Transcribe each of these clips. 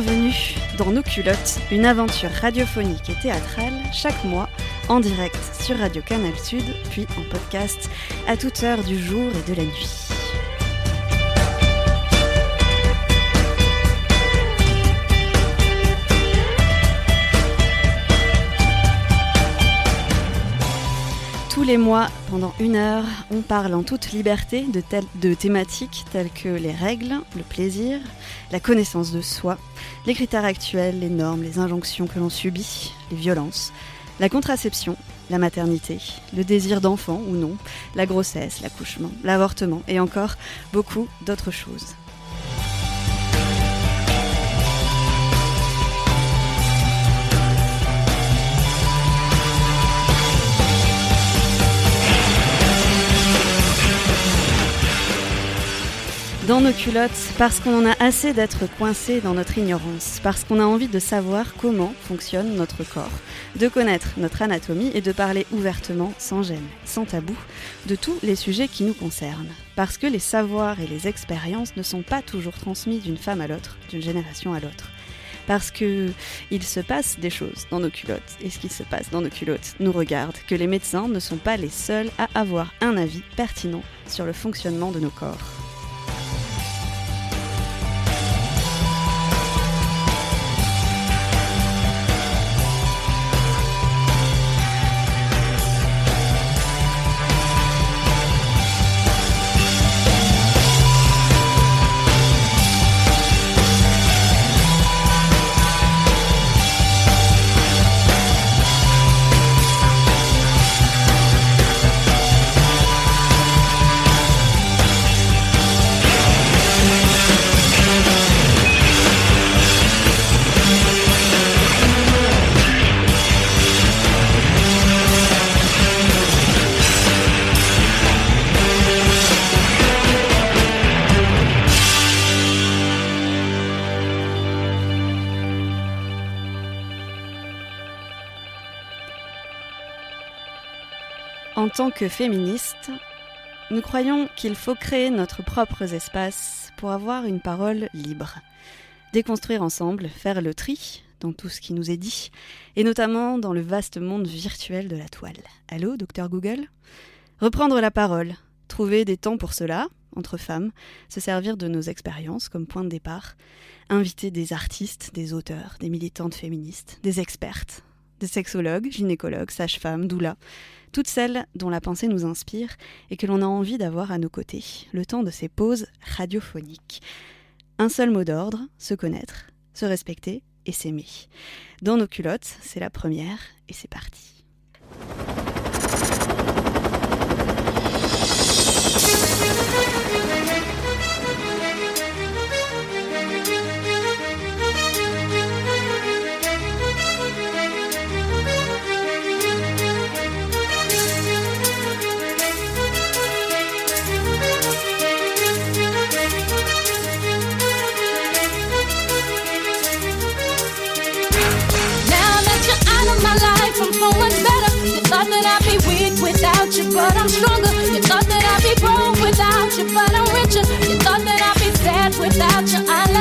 bienvenue dans Nos culottes, une aventure radiophonique et théâtrale chaque mois en direct sur Radio Canal Sud, puis en podcast à toute heure du jour et de la nuit. Les mois, pendant une heure, on parle en toute liberté de, de thématiques telles que les règles, le plaisir, la connaissance de soi, les critères actuels, les normes, les injonctions que l'on subit, les violences, la contraception, la maternité, le désir d'enfant ou non, la grossesse, l'accouchement, l'avortement et encore beaucoup d'autres choses. Dans nos culottes parce qu'on en a assez d'être coincé dans notre ignorance, parce qu'on a envie de savoir comment fonctionne notre corps, de connaître notre anatomie et de parler ouvertement, sans gêne, sans tabou, de tous les sujets qui nous concernent, parce que les savoirs et les expériences ne sont pas toujours transmis d'une femme à l'autre, d'une génération à l'autre. Parce que il se passe des choses dans nos culottes, et ce qui se passe dans nos culottes nous regarde, que les médecins ne sont pas les seuls à avoir un avis pertinent sur le fonctionnement de nos corps. Féministes, nous croyons qu'il faut créer notre propre espace pour avoir une parole libre. Déconstruire ensemble, faire le tri dans tout ce qui nous est dit, et notamment dans le vaste monde virtuel de la toile. Allô, docteur Google? Reprendre la parole, trouver des temps pour cela, entre femmes, se servir de nos expériences comme point de départ, inviter des artistes, des auteurs, des militantes féministes, des expertes, des sexologues, gynécologues, sages-femmes, doulas, toutes celles dont la pensée nous inspire et que l'on a envie d'avoir à nos côtés, le temps de ces pauses radiophoniques. Un seul mot d'ordre, se connaître, se respecter et s'aimer. Dans nos culottes, c'est la première et c'est parti. But I'm stronger. You thought that I'd be broke without you, but I'm richer. You thought that I'd be sad without you, I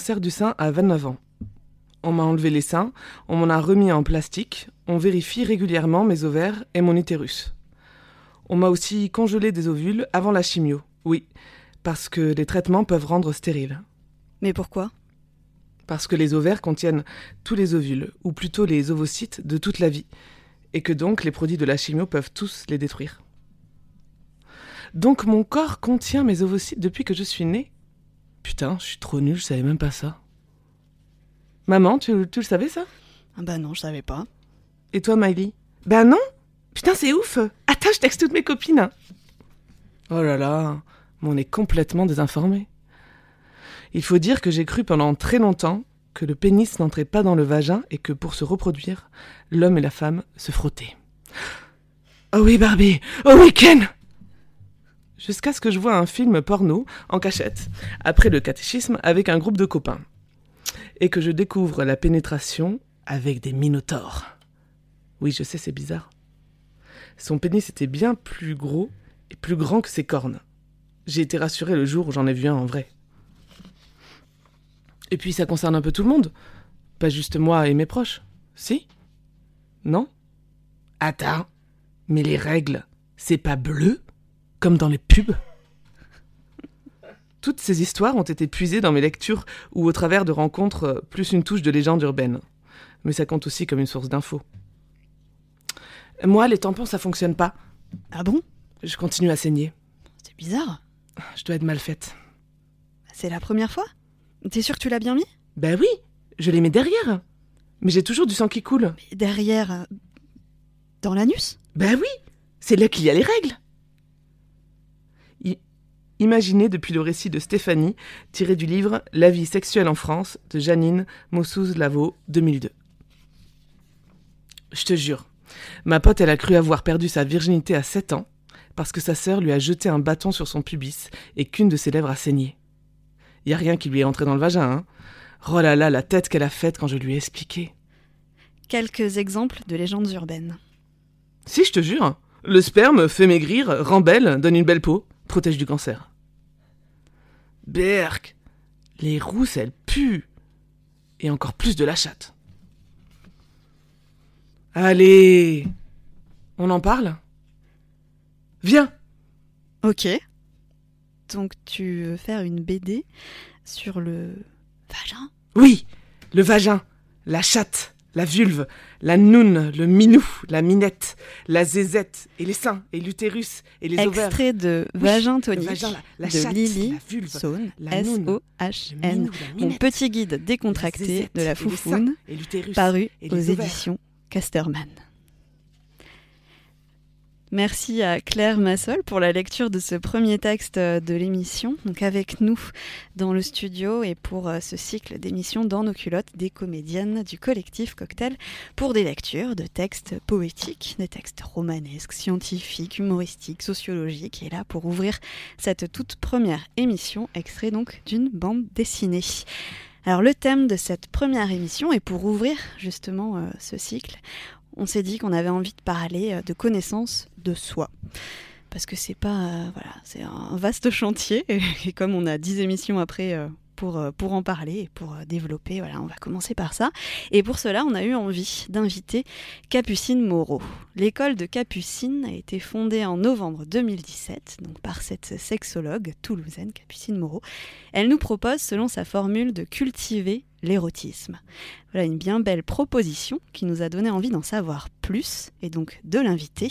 cancer du sein à 29 ans. On m'a enlevé les seins, on m'en a remis en plastique, on vérifie régulièrement mes ovaires et mon utérus. On m'a aussi congelé des ovules avant la chimio, oui, parce que les traitements peuvent rendre stérile. Mais pourquoi? Parce que les ovaires contiennent tous les ovules, ou plutôt les ovocytes de toute la vie, et que donc les produits de la chimio peuvent tous les détruire. Donc mon corps contient mes ovocytes depuis que je suis née? Putain, je suis trop nul, je savais même pas ça. Maman, tu, tu le savais ça? Ah Bah non, je savais pas. Et toi, Miley? Bah non Putain, c'est ouf Attends, je texte toutes mes copines Oh là là, on est complètement désinformé. Il faut dire que j'ai cru pendant très longtemps que le pénis n'entrait pas dans le vagin et que pour se reproduire, l'homme et la femme se frottaient. Oh oui, Barbie Oh oui, Ken Jusqu'à ce que je vois un film porno en cachette, après le catéchisme avec un groupe de copains. Et que je découvre la pénétration avec des minotaures. Oui, je sais, c'est bizarre. Son pénis était bien plus gros et plus grand que ses cornes. J'ai été rassuré le jour où j'en ai vu un en vrai. Et puis ça concerne un peu tout le monde. Pas juste moi et mes proches. Si? Non? Attends. Mais les règles, c'est pas bleu? Comme dans les pubs Toutes ces histoires ont été puisées dans mes lectures ou au travers de rencontres euh, plus une touche de légende urbaine. Mais ça compte aussi comme une source d'infos. Moi, les tampons, ça fonctionne pas. Ah bon? Je continue à saigner. C'est bizarre. Je dois être mal faite. C'est la première fois? T'es sûr que tu l'as bien mis? Ben oui, je les mets derrière. Mais j'ai toujours du sang qui coule. Mais derrière. euh, Dans l'anus? Ben oui, c'est là qu'il y a les règles. I- Imaginez depuis le récit de Stéphanie, tiré du livre La vie sexuelle en France de Janine Mossouz-Lavaux, 2002. Je te jure, ma pote, elle a cru avoir perdu sa virginité à 7 ans parce que sa sœur lui a jeté un bâton sur son pubis et qu'une de ses lèvres a saigné. Y a rien qui lui est entré dans le vagin, hein. Oh là là, la tête qu'elle a faite quand je lui ai expliqué. Quelques exemples de légendes urbaines. Si, je te jure. Le sperme fait maigrir, rend belle, donne une belle peau, protège du cancer. Berk Les rousses, elles puent Et encore plus de la chatte. Allez On en parle? Viens Ok. Donc tu veux faire une BD sur le vagin? Oui Le vagin, la chatte, la vulve, la noune, le minou, la minette, la zézette, et les seins, et l'utérus, et les ovaires. Extrait de Vagin tonique la, de Lily Saune, S-O-H-N. Mon petit guide décontracté de la foufoune, paru aux éditions Casterman. Merci à Claire Massol pour la lecture de ce premier texte euh, de l'émission. Donc avec nous dans le studio et pour euh, ce cycle d'émissions dans nos culottes des comédiennes du collectif Cocktail pour des lectures de textes poétiques, des textes romanesques, scientifiques, humoristiques, sociologiques. Et là pour ouvrir cette toute première émission, extrait donc d'une bande dessinée. Alors le thème de cette première émission, et pour ouvrir justement euh, ce cycle, on s'est dit qu'on avait envie de parler euh, de connaissance de soi. Parce que c'est pas. euh, voilà, c'est un vaste chantier, et, et comme on a dix émissions après. Euh, pour, en parler et pour euh, développer, voilà, on va commencer par ça. Et pour cela, on a eu envie d'inviter Capucine Moreau. L'école de Capucine a été fondée en novembre 2017, donc par cette sexologue toulousaine, Capucine Moreau. Elle nous propose, selon sa formule, de cultiver l'érotisme. Voilà une bien belle proposition qui nous a donné envie d'en savoir plus et donc de l'inviter.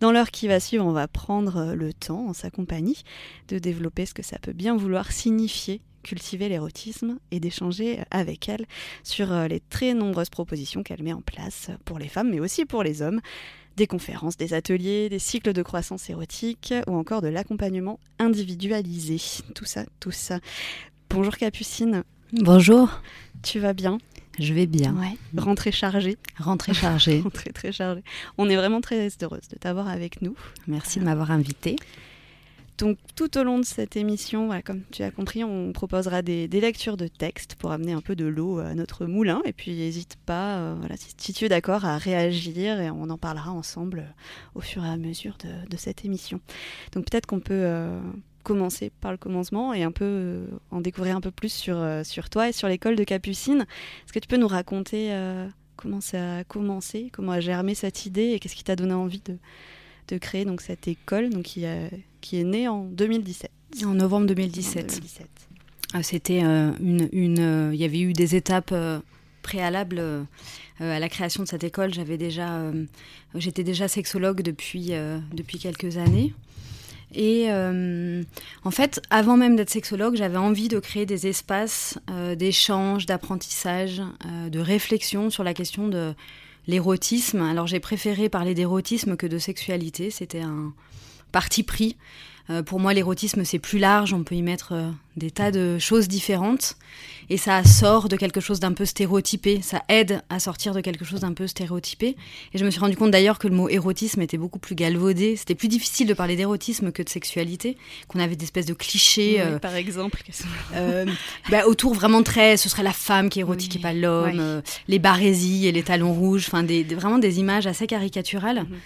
Dans l'heure qui va suivre, on va prendre euh, le temps en sa compagnie de développer ce que ça peut bien vouloir signifier cultiver l'érotisme et d'échanger avec elle sur euh, les très nombreuses propositions qu'elle met en place pour les femmes mais aussi pour les hommes. Des conférences, des ateliers, des cycles de croissance érotique ou encore de l'accompagnement individualisé. Tout ça, tout ça. Bonjour Capucine, Bonjour, tu vas bien? Je vais bien. Ouais. Rentrée chargée. Rentrée chargée. Rentrée très chargée. On est vraiment très heureuse de t'avoir avec nous. Merci de m'avoir invitée. Donc tout au long de cette émission, comme tu as compris, on proposera des, lectures de textes pour amener un peu de l'eau à notre moulin. Et puis n'hésite pas, euh, si, tu es d'accord, à réagir et on en parlera ensemble euh, au fur et à mesure de, cette émission. Donc peut-être qu'on peut euh, commencer par le commencement et un peu en découvrir un peu plus sur, sur toi et sur l'école de Capucine. Est-ce que tu peux nous raconter comment ça a commencé, comment a germé cette idée et qu'est-ce qui t'a donné envie de, de créer donc, cette école donc, qui, a- qui est née en 2017 En novembre En 2017. 2017. Ah, C'était euh, une, une, euh, il y avait eu des étapes euh, préalables euh, euh, à la création de cette école. J'avais déjà, euh, j'étais déjà sexologue depuis euh, depuis quelques années. Et euh, en fait, avant même d'être sexologue, j'avais envie de créer des espaces euh, d'échange, d'apprentissage, euh, de réflexion sur la question de l'érotisme. Alors j'ai préféré parler d'érotisme que de sexualité. C'était un parti pris. Euh, pour moi, l'érotisme, c'est plus large. On peut y mettre euh, des tas de choses différentes. Et ça sort de quelque chose d'un peu stéréotypé. Ça aide à sortir de quelque chose d'un peu stéréotypé. Et je me suis rendu compte d'ailleurs que le mot érotisme était beaucoup plus galvaudé. C'était plus difficile de parler d'érotisme que de sexualité. Qu'on avait des espèces de clichés. Oui, euh, par exemple, bah, autour vraiment très, ce serait la femme qui est érotique Oui, et pas l'homme, ouais. les barésies et les talons rouges, enfin des, des- vraiment des images assez caricaturales. Mhm.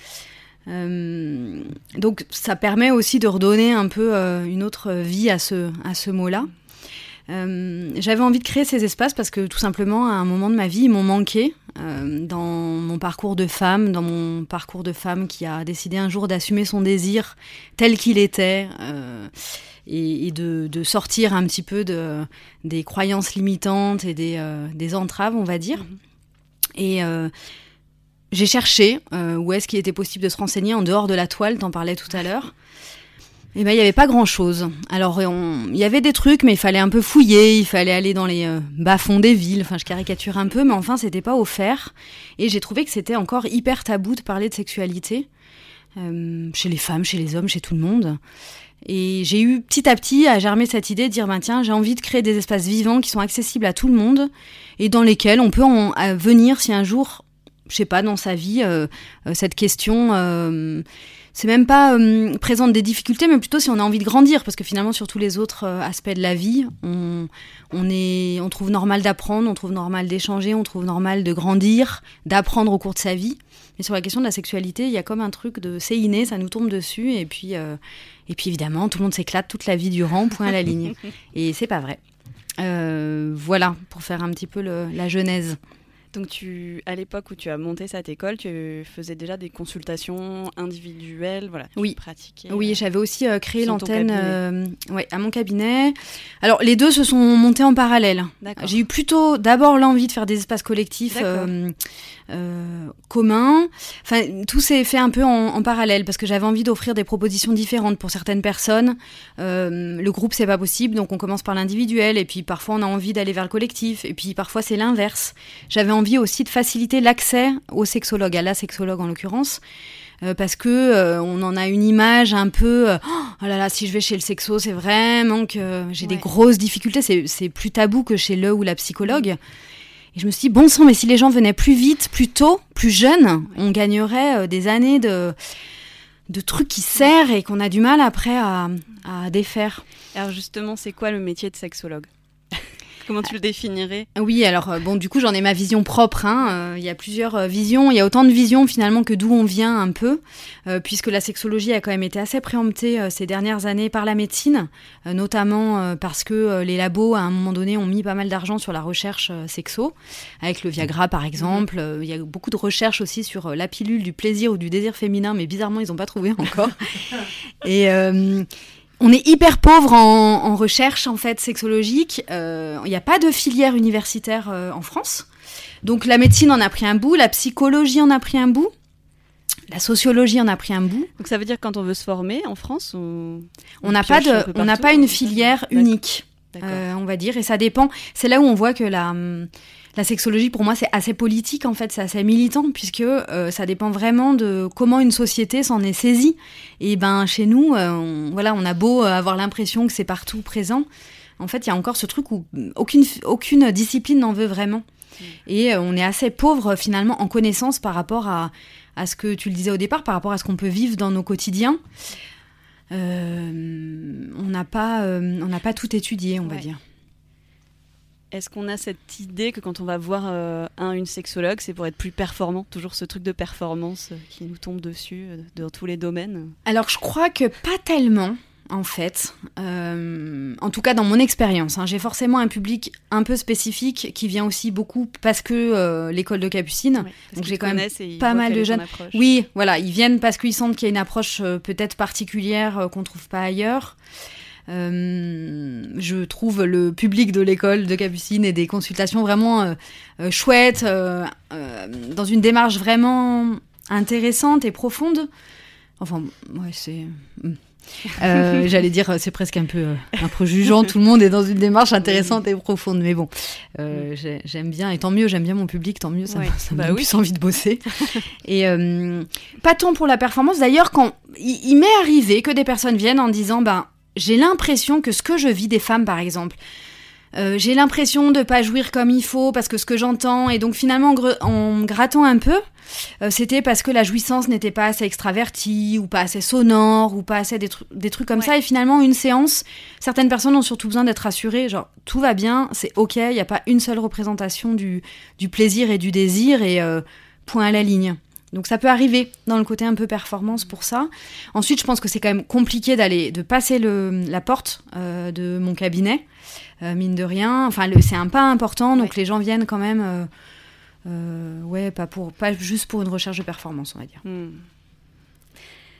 Euh, donc ça permet aussi de redonner un peu euh, une autre vie à ce, à ce mot-là. Euh, J'avais envie de créer ces espaces parce que tout simplement à un moment de ma vie ils m'ont manqué dans mon parcours de femme, dans mon parcours de femme qui a décidé un jour d'assumer son désir tel qu'il était. et, et de, de sortir un petit peu de, des croyances limitantes et des, des entraves, on va dire. Mhm. Et euh, j'ai cherché euh, où est-ce qu'il était possible de se renseigner en dehors de la toile, t'en parlais tout à l'heure. Et ben il n'y avait pas grand-chose. Alors il y avait des trucs, mais il fallait un peu fouiller, il fallait aller dans les euh, bas-fonds des villes. Enfin, je caricature un peu, mais enfin, c'était pas offert. Et j'ai trouvé que c'était encore hyper tabou de parler de sexualité euh, chez les femmes, chez les hommes, chez tout le monde. Et j'ai eu petit à petit à germer cette idée de dire ben tiens j'ai envie de créer des espaces vivants qui sont accessibles à tout le monde et dans lesquels on peut en venir si un jour je sais pas dans sa vie euh, euh, cette question euh, c'est même pas euh, présente des difficultés mais plutôt si on a envie de grandir parce que finalement sur tous les autres aspects de la vie on on est on trouve normal d'apprendre on trouve normal d'échanger on trouve normal de grandir d'apprendre au cours de sa vie mais sur la question de la sexualité il y a comme un truc de c'est inné ça nous tombe dessus et puis et puis évidemment, tout le monde s'éclate toute la vie durant, point à la ligne. Et c'est pas vrai. Voilà, pour faire un petit peu le- la genèse. Donc tu, à l'époque où tu as monté cette école, tu faisais déjà des consultations individuelles, voilà. Oui. pratiquais. Oui, euh, j'avais aussi euh, créé l'antenne euh, ouais, à mon cabinet. Alors, les deux se sont montés en parallèle. J'ai eu plutôt d'abord l'envie de faire des espaces collectifs communs. Enfin, tout s'est fait un peu en, en parallèle parce que j'avais envie d'offrir des propositions différentes pour certaines personnes. Le groupe, c'est pas possible, donc on commence par l'individuel et puis parfois on a envie d'aller vers le collectif et puis parfois c'est l'inverse. J'avais envie aussi de faciliter l'accès au sexologue, à la sexologue en l'occurrence. euh, parce que euh, on en a une image un peu euh, oh là là si je vais chez le sexo c'est vraiment que j'ai des grosses difficultés c'est plus tabou que chez le ou la psychologue. Et je me suis dit bon sang mais si les gens venaient plus vite plus tôt plus jeunes on gagnerait des années de de trucs qui serrent et qu'on a du mal après à, à défaire. Alors justement, c'est quoi le métier de sexologue? Comment tu le définirais? Oui, alors euh, bon, du coup, j'en ai ma vision propre. hein. Euh, Il y a plusieurs euh, visions. Il y a autant de visions finalement que d'où on vient un peu, puisque la sexologie a quand même été assez préemptée ces dernières années par la médecine, notamment parce que les labos à un moment donné ont mis pas mal d'argent sur la recherche sexo, avec le Viagra par exemple. Il y a beaucoup de recherches aussi sur la pilule du plaisir ou du désir féminin, mais bizarrement ils n'ont pas trouvé encore. Et euh, on est hyper pauvre en, en recherche en fait sexologique. Euh, Il n'y a pas de filière universitaire euh, en France. Donc la médecine en a pris un bout, la psychologie en a pris un bout, la sociologie en a pris un bout. Donc ça veut dire que quand on veut se former en France, on n'a pas un de, on n'a pas hein, une ça filière unique, euh, on va dire, et ça dépend. C'est là où on voit que la hum, la sexologie, pour moi, c'est assez politique, en fait, c'est assez militant, puisque euh, ça dépend vraiment de comment une société s'en est saisie. Et ben, chez nous, euh, on, voilà, on a beau euh, avoir l'impression que c'est partout présent. En fait, il y a encore ce truc où aucune, aucune discipline n'en veut vraiment. Et euh, on est assez pauvre, finalement, en connaissance par rapport à, à ce que tu le disais au départ, par rapport à ce qu'on peut vivre dans nos quotidiens. Euh, on n'a pas, euh, on n'a pas tout étudié, on va dire. Est-ce qu'on a cette idée que quand on va voir euh, un une sexologue, c'est pour être plus performant? Toujours ce truc de performance euh, qui nous tombe dessus euh, dans tous les domaines? Alors, je crois que pas tellement. en fait. En tout cas, dans mon expérience, hein. j'ai forcément un public un peu spécifique qui vient aussi beaucoup parce que l'école de Capucine. Ouais, Donc j'ai quand même pas mal de jeunes. Oui, voilà, ils viennent parce qu'ils sentent qu'il y a une approche peut-être particulière qu'on trouve pas ailleurs. Euh, je trouve le public de l'école de Capucine et des consultations vraiment euh, euh, chouettes, dans une démarche vraiment intéressante et profonde. Enfin, ouais, c'est. hmm. Euh, J'allais dire, c'est presque un peu, euh, un. Tout le monde est dans une démarche intéressante et profonde, mais bon, euh, j'ai- j'aime bien et tant mieux. J'aime bien mon public, tant mieux. Ça, Ouais. me- ça me Bah donne oui. plus envie de bosser. et pas tant pour la performance. D'ailleurs, quand il, il m'est arrivé que des personnes viennent en disant, ben, j'ai l'impression que ce que je vis des femmes, par exemple. euh, j'ai l'impression de pas jouir comme il faut parce que ce que j'entends et donc finalement en, grattant un peu euh, c'était parce que la jouissance n'était pas assez extravertie ou pas assez sonore ou pas assez des, tru- des trucs comme Ouais. ça et finalement une séance certaines personnes ont surtout besoin d'être rassurées genre tout va bien c'est ok il n'y a pas une seule représentation du, du plaisir et du désir et euh, point à la ligne donc ça peut arriver dans le côté un peu performance pour ça. Ensuite, je pense que c'est quand même compliqué d'aller de passer le, la porte euh, de mon cabinet, euh, mine de rien. Enfin, c'est un pas important, donc les gens viennent quand même, euh, ouais, pas pour, pas juste pour une recherche de performance, on va dire. Hmm.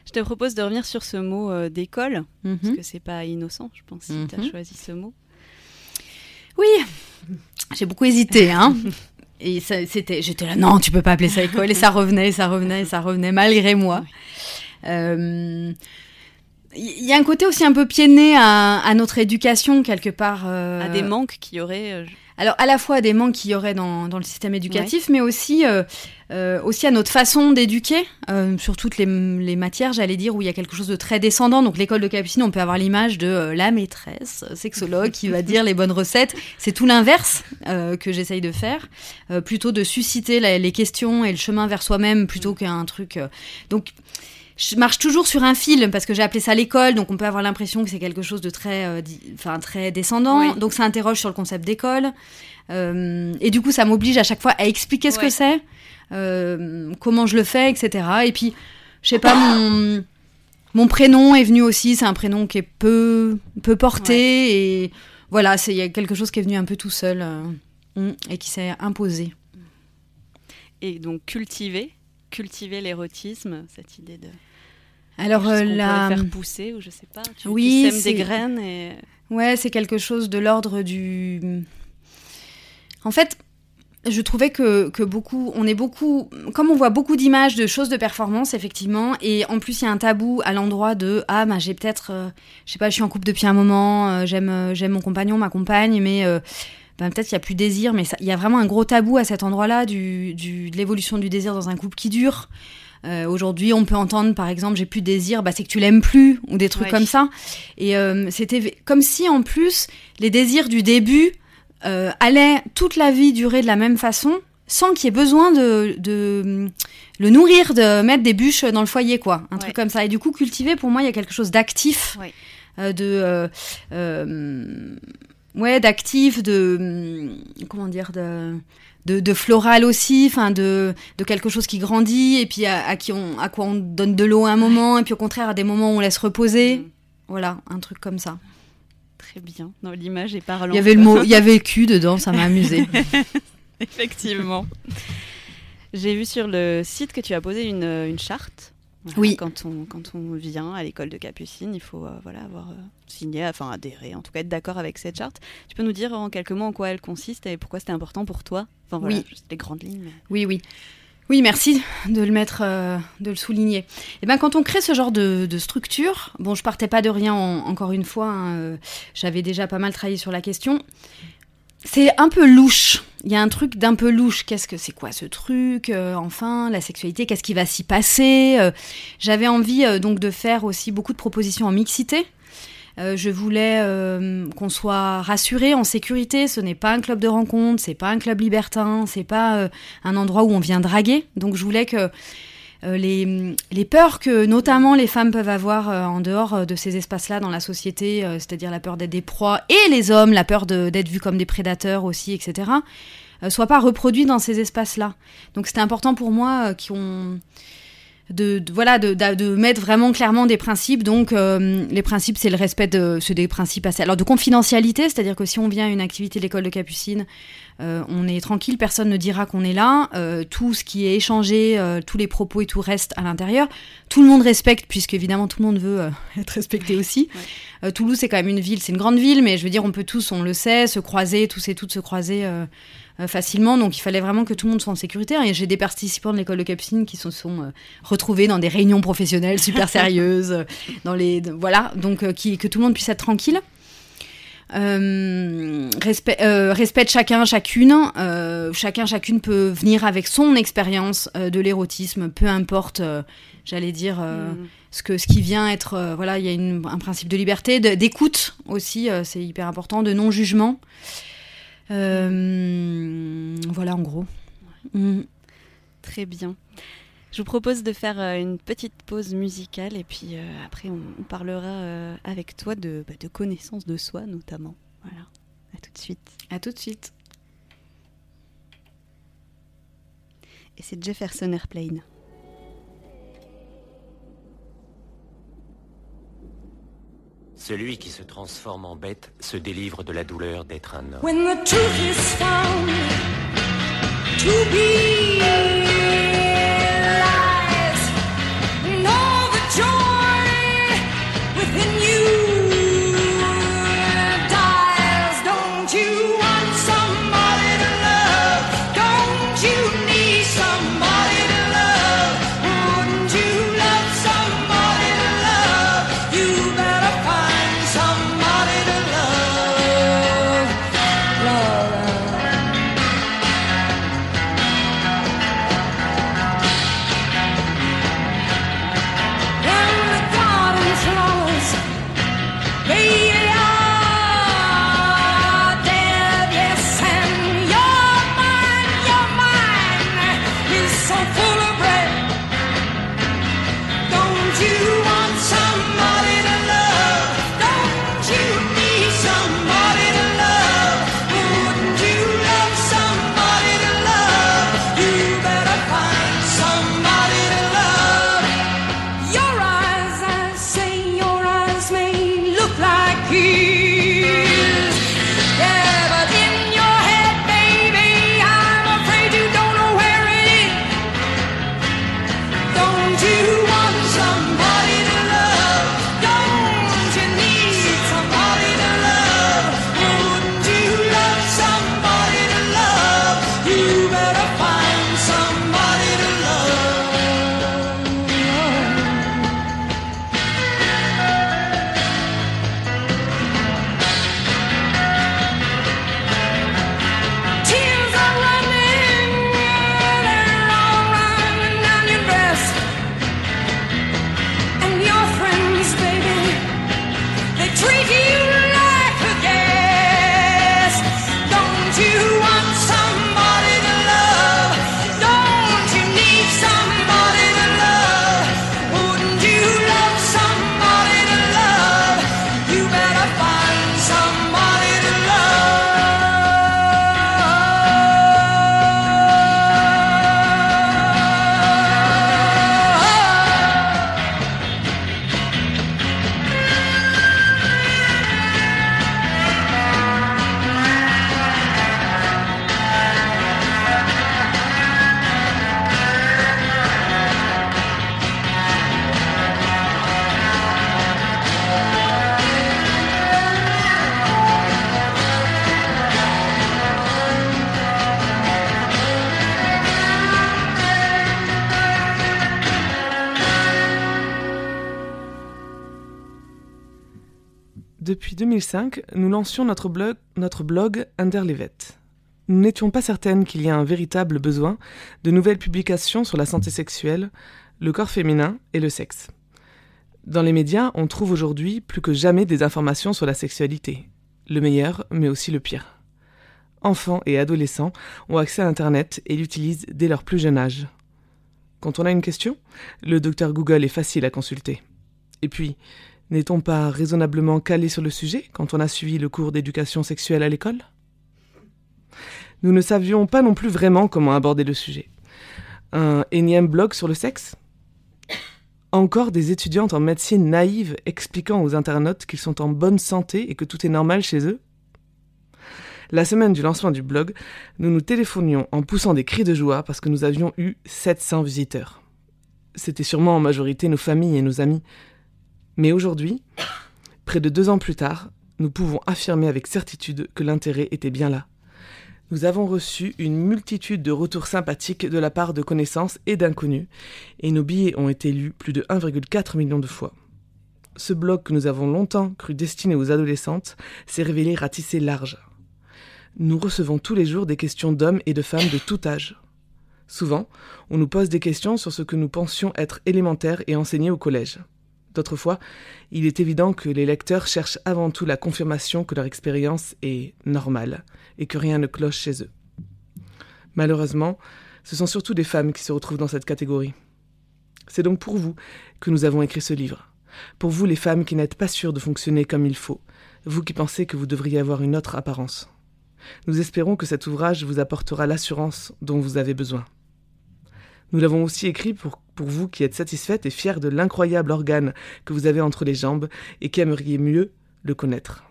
Je te propose de revenir sur ce mot d'école, parce Mhm. que c'est pas innocent, je pense, si tu as Mhm. choisi ce mot. Oui, j'ai beaucoup hésité, hein. Et c'était, j'étais là, non, tu peux pas appeler ça école. Et ça revenait, ça revenait, ça revenait, malgré moi. Euh, Il y a un côté aussi un peu nez à, à notre éducation, quelque part. euh, À des manques qu'il y aurait. Alors, à la fois des manques qu'il y aurait dans, dans le système éducatif, mais aussi, euh, euh, aussi à notre façon d'éduquer, euh, sur toutes les, les matières, j'allais dire, où il y a quelque chose de très descendant. Donc, l'école de Capucine, on peut avoir l'image de la maîtresse sexologue qui va dire les bonnes recettes. C'est tout l'inverse que j'essaye de faire, plutôt de susciter la- les questions et le chemin vers soi-même plutôt qu'un truc. Donc, je marche toujours sur un fil parce que j'ai appelé ça l'école, donc on peut avoir l'impression que c'est quelque chose de très, euh, di- enfin très descendant. Oui. Donc ça interroge sur le concept d'école. Euh, et du coup, ça m'oblige à chaque fois à expliquer ce Ouais. que c'est, euh, comment je le fais, etc. Et puis, je sais pas, mon, mon prénom est venu aussi. C'est un prénom qui est peu, peu porté. Et voilà, il y a quelque chose qui est venu un peu tout seul et qui s'est imposé. Et donc cultiver, cultiver l'érotisme, cette idée de. Alors, euh, la... faire pousser, ou je sais pas. Tu, Oui, tu des graines et. Ouais, c'est quelque chose de l'ordre du. En fait, je trouvais que, que beaucoup, on est beaucoup, comme on voit beaucoup d'images de choses de performance, effectivement, et en plus il y a un tabou à l'endroit de ah ben j'ai peut-être, euh, je sais pas, je suis en couple depuis un moment, euh, j'aime j'aime mon compagnon, ma compagne, mais euh, ben, peut-être il y a plus de désir, mais il y a vraiment un gros tabou à cet endroit-là du, du de l'évolution du désir dans un couple qui dure. Euh, Aujourd'hui, on peut entendre, par exemple, j'ai plus de désir, bah, c'est que tu l'aimes plus, ou des trucs Ouais. comme ça. Et euh, c'était comme si, en plus, les désirs du début euh, allaient toute la vie durer de la même façon, sans qu'il y ait besoin de, de le nourrir, de mettre des bûches dans le foyer, quoi. Un Ouais. truc comme ça. Et du coup, cultiver, pour moi, il y a quelque chose d'actif, Ouais. de... ouais, d'actif, de... hum, Comment dire de de, de floral aussi, enfin de, de quelque chose qui grandit et puis à, à qui on, à quoi on donne de l'eau à un moment et puis au contraire à des moments où on laisse reposer. Mm, Voilà, un truc comme ça. Très bien. L'image est parlante. Il y avait le mot, il y avait le cul dedans, ça m'a amusé. Effectivement. J'ai vu sur le site que tu as posé une, une charte. Voilà, Oui. Quand on, quand on vient à l'école de Capucine, il faut euh, voilà, avoir euh, signé, enfin adhéré, en tout cas être d'accord avec cette charte. Tu peux nous dire en quelques mots en quoi elle consiste et pourquoi c'était important pour toi? Enfin voilà, Oui. juste les grandes lignes. mais- Oui, oui. Oui, merci de le mettre, euh, de le souligner. Et ben, quand on crée ce genre de, de structure, bon, je partais pas de rien en- encore une fois. hein, J'avais déjà pas mal travaillé sur la question. C'est un peu louche. Il y a un truc d'un peu louche. Qu'est-ce que c'est quoi ce truc Euh, Enfin, la sexualité, qu'est-ce qui va s'y passer Euh, J'avais envie euh, donc de faire aussi beaucoup de propositions en mixité. Je voulais qu'on soit rassuré, en sécurité. Ce n'est pas un club de rencontre, c'est pas un club libertin, c'est pas un endroit où on vient draguer. Donc je voulais que les, les peurs que notamment les femmes peuvent avoir euh, en dehors euh, de ces espaces-là dans la société, euh, c'est-à-dire la peur d'être des proies, et les hommes, la peur d'être vus comme des prédateurs aussi, etc., euh, soient pas reproduits dans ces espaces-là. Donc c'était important pour moi euh, qu'on de, de- voilà de, de, mettre vraiment clairement des principes. Donc euh, les principes c'est le respect de c'est des principes assez alors de confidentialité c'est-à-dire que si on vient à une activité de l'école de Capucine euh, on est tranquille personne ne dira qu'on est là euh, tout ce qui est échangé tous les propos et tout reste à l'intérieur. Tout le monde respecte puisque évidemment tout le monde veut être respecté aussi. Toulouse c'est quand même une ville c'est une grande ville mais je veux dire on peut tous on le sait se croiser tous et toutes se croiser facilement. Donc il fallait vraiment que tout le monde soit en sécurité. Et j'ai des participants de l'école de Capucine qui se sont euh, retrouvés dans des réunions professionnelles super sérieuses, euh, dans les voilà, donc euh, qui, que tout le monde puisse être tranquille. Euh, respect, euh, respect de chacun, chacune. Euh, chacun, chacune peut venir avec son expérience euh, de l'érotisme, peu importe, euh, j'allais dire, euh, Mm. ce, que, ce qui vient être. euh, voilà, il y a une- un principe de liberté, d'écoute aussi, euh, c'est hyper important, de non-jugement. Euh, voilà, en gros. Mm. Très bien. Je vous propose de faire euh, une petite pause musicale et puis euh, après on, on parlera euh, avec toi de, bah, de connaissance de soi notamment. Voilà. À tout de suite. À tout de suite. Et c'est Jefferson Airplane. Celui qui se transforme en bête se délivre de la douleur d'être un homme. 2005, nous lancions notre blog, notre blog. Nous n'étions pas certaines qu'il y ait un véritable besoin de nouvelles publications sur la santé sexuelle, le corps féminin et le sexe. Dans les médias, on trouve aujourd'hui plus que jamais des informations sur la sexualité, le meilleur mais aussi le pire. Enfants et adolescents ont accès à Internet et l'utilisent dès leur plus jeune âge. Quand on a une question, le docteur Google est facile à consulter. Et puis, n'est-on pas raisonnablement calé sur le sujet quand on a suivi le cours d'éducation sexuelle à l'école? Nous ne savions pas non plus vraiment comment aborder le sujet. Un énième blog sur le sexe? Encore des étudiantes en médecine naïves expliquant aux internautes qu'ils sont en bonne santé et que tout est normal chez eux? La semaine du lancement du blog, nous nous téléphonions en poussant des cris de joie parce que nous avions eu 700 visiteurs. C'était sûrement en majorité nos familles et nos amis. Mais aujourd'hui, près de deux ans plus tard, nous pouvons affirmer avec certitude que l'intérêt était bien là. Nous avons reçu une multitude de retours sympathiques de la part de connaissances et d'inconnus, et nos billets ont été lus plus de 1,4 million de fois. Ce blog que nous avons longtemps cru destiné aux adolescentes s'est révélé ratissé large. Nous recevons tous les jours des questions d'hommes et de femmes de tout âge. Souvent, on nous pose des questions sur ce que nous pensions être élémentaire et enseigné au collège. D'autres fois, il est évident que les lecteurs cherchent avant tout la confirmation que leur expérience est normale et que rien ne cloche chez eux. Malheureusement, ce sont surtout des femmes qui se retrouvent dans cette catégorie. C'est donc pour vous que nous avons écrit ce livre. Pour vous les femmes qui n'êtes pas sûres de fonctionner comme il faut, vous qui pensez que vous devriez avoir une autre apparence. Nous espérons que cet ouvrage vous apportera l'assurance dont vous avez besoin. Nous l'avons aussi écrit pour, pour vous qui êtes satisfaite et fière de l'incroyable organe que vous avez entre les jambes et qui aimeriez mieux le connaître.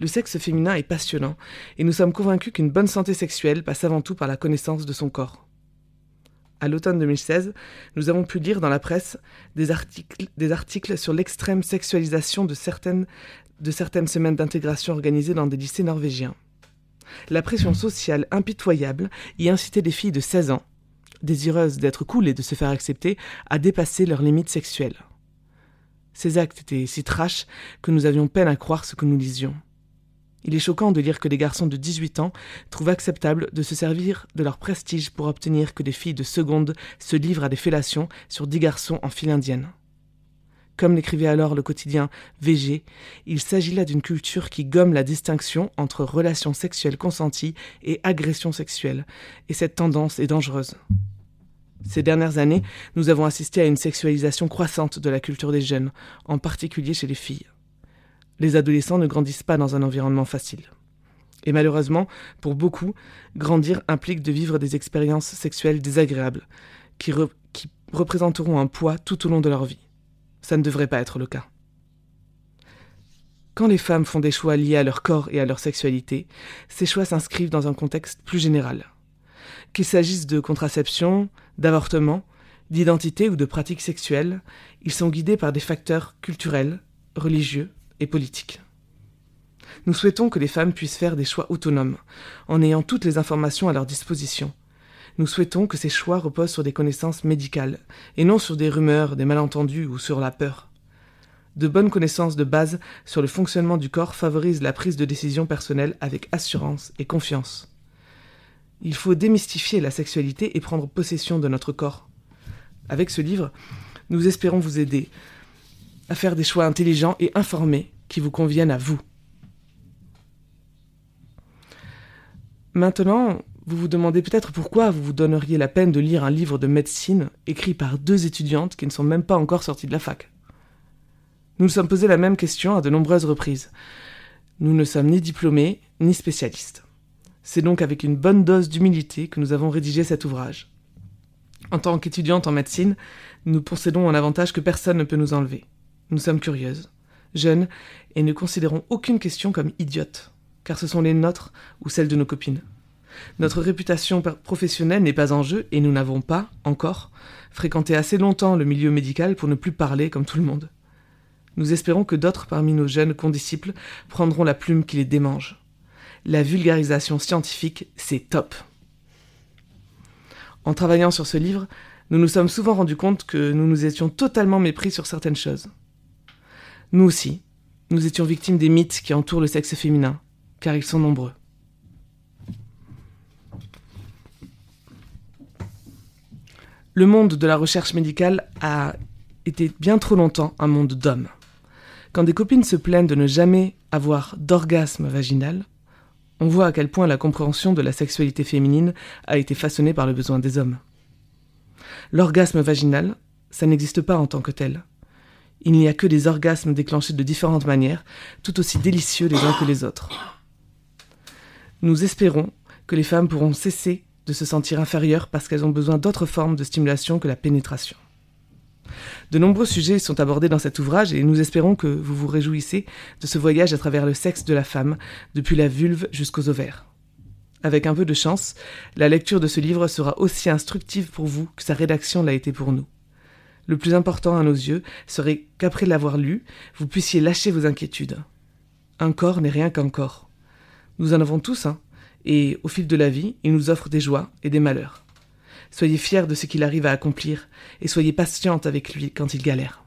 Le sexe féminin est passionnant et nous sommes convaincus qu'une bonne santé sexuelle passe avant tout par la connaissance de son corps. À l'automne 2016, nous avons pu lire dans la presse des articles, sur l'extrême sexualisation de certaines, de certaines semaines d'intégration organisées dans des lycées norvégiens. La pression sociale impitoyable y incitait des filles de 16 ans désireuses d'être cool et de se faire accepter, à dépasser leurs limites sexuelles. Ces actes étaient si trash que nous avions peine à croire ce que nous lisions. Il est choquant de lire que des garçons de 18 ans trouvent acceptable de se servir de leur prestige pour obtenir que des filles de seconde se livrent à des fellations sur dix garçons en file indienne. Comme l'écrivait alors le quotidien VG, il s'agit là d'une culture qui gomme la distinction entre relations sexuelles consenties et agression sexuelle, et cette tendance est dangereuse. Ces dernières années, nous avons assisté à une sexualisation croissante de la culture des jeunes, en particulier chez les filles. Les adolescents ne grandissent pas dans un environnement facile. Et malheureusement, pour beaucoup, grandir implique de vivre des expériences sexuelles désagréables, qui représenteront un poids tout au long de leur vie. Ça ne devrait pas être le cas. Quand les femmes font des choix liés à leur corps et à leur sexualité, ces choix s'inscrivent dans un contexte plus général. Qu'il s'agisse de contraception, d'avortement, d'identité ou de pratiques sexuelles, ils sont guidés par des facteurs culturels, religieux et politiques. Nous souhaitons que les femmes puissent faire des choix autonomes, en ayant toutes les informations à leur disposition. Nous souhaitons que ces choix reposent sur des connaissances médicales, et non sur des rumeurs, des malentendus ou sur la peur. De bonnes connaissances de base sur le fonctionnement du corps favorisent la prise de décision personnelle avec assurance et confiance. Il faut démystifier la sexualité et prendre possession de notre corps. Avec ce livre, nous espérons vous aider à faire des choix intelligents et informés qui vous conviennent à vous. Maintenant, vous vous demandez peut-être pourquoi vous vous donneriez la peine de lire un livre de médecine écrit par deux étudiantes qui ne sont même pas encore sorties de la fac. Nous nous sommes posé la même question à de nombreuses reprises. Nous ne sommes ni diplômés ni spécialistes. C'est donc avec une bonne dose d'humilité que nous avons rédigé cet ouvrage. En tant qu'étudiante en médecine, nous possédons un avantage que personne ne peut nous enlever. Nous sommes curieuses, jeunes, et ne considérons aucune question comme idiote, car ce sont les nôtres ou celles de nos copines. Notre réputation professionnelle n'est pas en jeu et nous n'avons pas, encore, fréquenté assez longtemps le milieu médical pour ne plus parler comme tout le monde. Nous espérons que d'autres parmi nos jeunes condisciples prendront la plume qui les démange la vulgarisation scientifique, c'est top. En travaillant sur ce livre, nous nous sommes souvent rendus compte que nous nous étions totalement mépris sur certaines choses. Nous aussi, nous étions victimes des mythes qui entourent le sexe féminin, car ils sont nombreux. Le monde de la recherche médicale a été bien trop longtemps un monde d'hommes. Quand des copines se plaignent de ne jamais avoir d'orgasme vaginal, on voit à quel point la compréhension de la sexualité féminine a été façonnée par le besoin des hommes. L'orgasme vaginal, ça n'existe pas en tant que tel. Il n'y a que des orgasmes déclenchés de différentes manières, tout aussi délicieux les uns que les autres. Nous espérons que les femmes pourront cesser de se sentir inférieures parce qu'elles ont besoin d'autres formes de stimulation que la pénétration. De nombreux sujets sont abordés dans cet ouvrage et nous espérons que vous vous réjouissez de ce voyage à travers le sexe de la femme, depuis la vulve jusqu'aux ovaires. Avec un peu de chance, la lecture de ce livre sera aussi instructive pour vous que sa rédaction l'a été pour nous. Le plus important à nos yeux serait qu'après l'avoir lu, vous puissiez lâcher vos inquiétudes. Un corps n'est rien qu'un corps. Nous en avons tous un, et au fil de la vie, il nous offre des joies et des malheurs. Soyez fiers de ce qu'il arrive à accomplir, et soyez patiente avec lui quand il galère.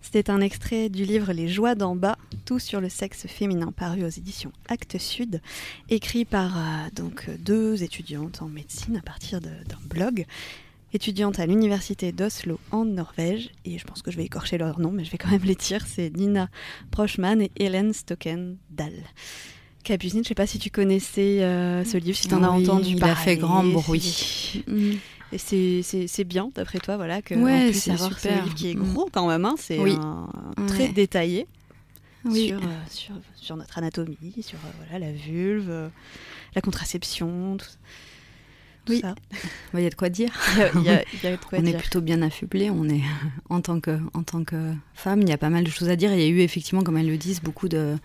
C'était un extrait du livre Les joies d'en bas, tout sur le sexe féminin, paru aux éditions Actes Sud, écrit par euh, donc deux étudiantes en médecine à partir d'un blog, étudiantes à l'université d'Oslo en Norvège, et je pense que je vais écorcher leur nom, mais je vais quand même les dire, c'est Nina Prochman et Hélène Stockendal. Capucine, je sais pas si tu connaissais euh, ce livre, si tu en as entendu il parler. a fait grand bruit. Mm. Et c'est- bien, d'après toi, voilà, que Ouais, c'est avoir ce livre qui est Mm. gros quand même, hein, c'est Oui. un- très Ouais. détaillé Oui. sur, euh, sur, sur notre anatomie, sur euh, voilà, la vulve, la contraception, tout, tout Oui. ça. Il y a de quoi dire. Il y a, il y a- il y a de quoi on est plutôt bien affublé. On est en tant que en tant que femme, il y a pas mal de choses à dire. Il y a eu effectivement, comme elles le disent, beaucoup de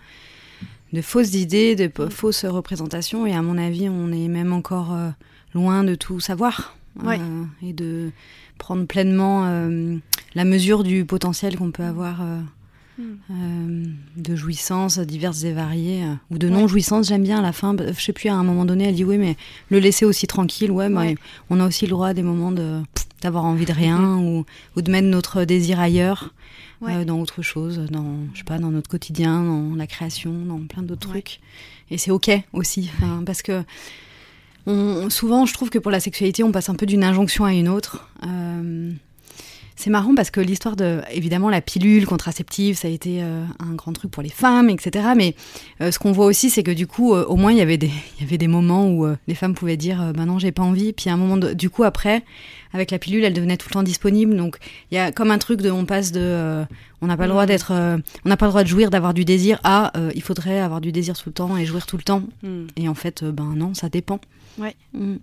de fausses idées, de p- fausses représentations. Et à mon avis, on est même encore euh, loin de tout savoir Ouais. euh, et de prendre pleinement euh, la mesure du potentiel qu'on peut avoir. euh, Mm. de jouissances diverses et variées ou de Ouais. non-jouissances j'aime bien à la fin je sais plus à un moment donné elle dit oui mais le laisser aussi tranquille ouais, Ouais. on a aussi le droit à des moments de d'avoir envie de rien ou, ou de mettre notre désir ailleurs Ouais. euh, dans autre chose dans je sais pas dans notre quotidien dans la création dans plein d'autres Ouais. trucs et c'est ok aussi parce que on, souvent je trouve que pour la sexualité on passe un peu d'une injonction à une autre Euh, c'est marrant parce que l'histoire de, évidemment, la pilule contraceptive, ça a été euh, un grand truc pour les femmes, etc. Mais euh, ce qu'on voit aussi, c'est que du coup, euh, au moins, il y avait des, il y avait des moments où les femmes pouvaient dire, bah non, j'ai pas envie. Puis à un moment, de- du coup, après, avec la pilule, elle devenait tout le temps disponible. Donc, il y a comme un truc de, on passe de, on n'a pas le droit d'être, on n'a pas le droit de jouir, d'avoir du désir, à, il faudrait avoir du désir tout le temps et jouir tout le temps. Mm. Et en fait, ben non, ça dépend. Ouais. Mm.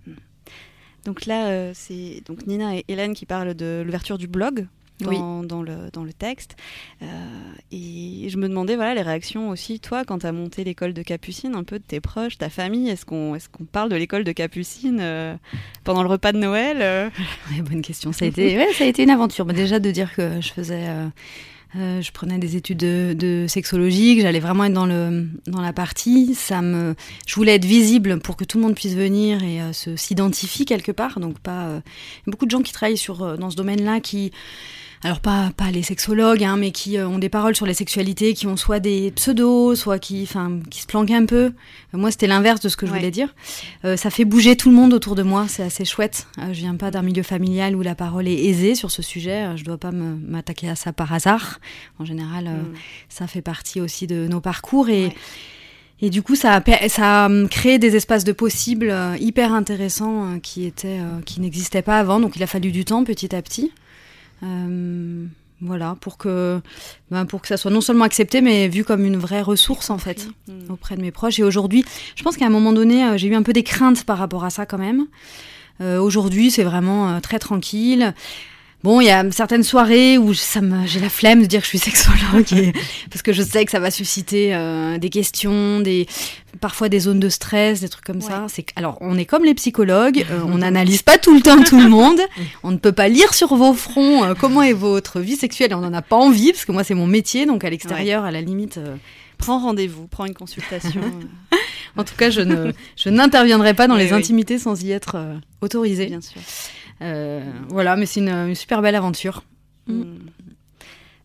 Donc là, euh, c'est donc Nina et Hélène qui parlent de l'ouverture du blog. Dans, dans le, dans le texte. Euh, et je me demandais, voilà, les réactions aussi, toi, quand tu as monté l'école de Capucine, un peu de tes proches, ta famille, est-ce qu'on est qu'on parle de l'école de Capucine euh, pendant le repas de Noël euh? Ouais, bonne question. Ça a été, ouais, ça a été une aventure. Bah, déjà de dire que je faisais, euh, je prenais des études de, de sexologie, j'allais vraiment être dans le dans la partie. Ça me, je voulais être visible pour que tout le monde puisse venir et euh, se s'identifie quelque part. Donc pas euh, beaucoup de gens qui travaillent sur euh, dans ce domaine-là qui alors pas, pas les sexologues, hein, mais qui euh, ont des paroles sur les sexualités, qui ont soit des pseudos, soit qui, enfin, qui se planquent un peu. Euh, moi, c'était l'inverse de ce que je Ouais. voulais dire. Euh, ça fait bouger tout le monde autour de moi, c'est assez chouette. Euh, je viens pas d'un milieu familial où la parole est aisée sur ce sujet. Je dois pas m'attaquer à ça par hasard. En général, euh, Mm. ça fait partie aussi de nos parcours et Ouais. et du coup, ça a, ça a hum, créé des espaces de possibles hyper intéressants qui étaient, qui n'existaient pas avant. Donc, il a fallu du temps petit à petit. Euh, voilà, pour que, ben, pour que ça soit non seulement accepté, mais vu comme une vraie ressource en fait Mm. auprès de mes proches. Et aujourd'hui, je pense qu'à un moment donné, euh, j'ai eu un peu des craintes par rapport à ça quand même. Euh, aujourd'hui, c'est vraiment euh, très tranquille. Bon, il y a certaines soirées où ça me, j'ai la flemme de dire que je suis sexologue et- parce que je sais que ça va susciter euh, des questions, des, parfois des zones de stress, des trucs comme ça. C'est alors, on est comme les psychologues, euh, on n'analyse pas tout le temps tout le monde. On ne peut pas lire sur vos fronts euh, comment est votre vie sexuelle et on n'en a pas envie parce que moi c'est mon métier, donc à l'extérieur, à la limite. Prends rendez-vous, prends une consultation. en tout cas, je ne, je n'interviendrai pas dans Oui, les oui. intimités sans y être autorisée. bien sûr. Euh, voilà, mais c'est une, une super belle aventure. Mm. Mm.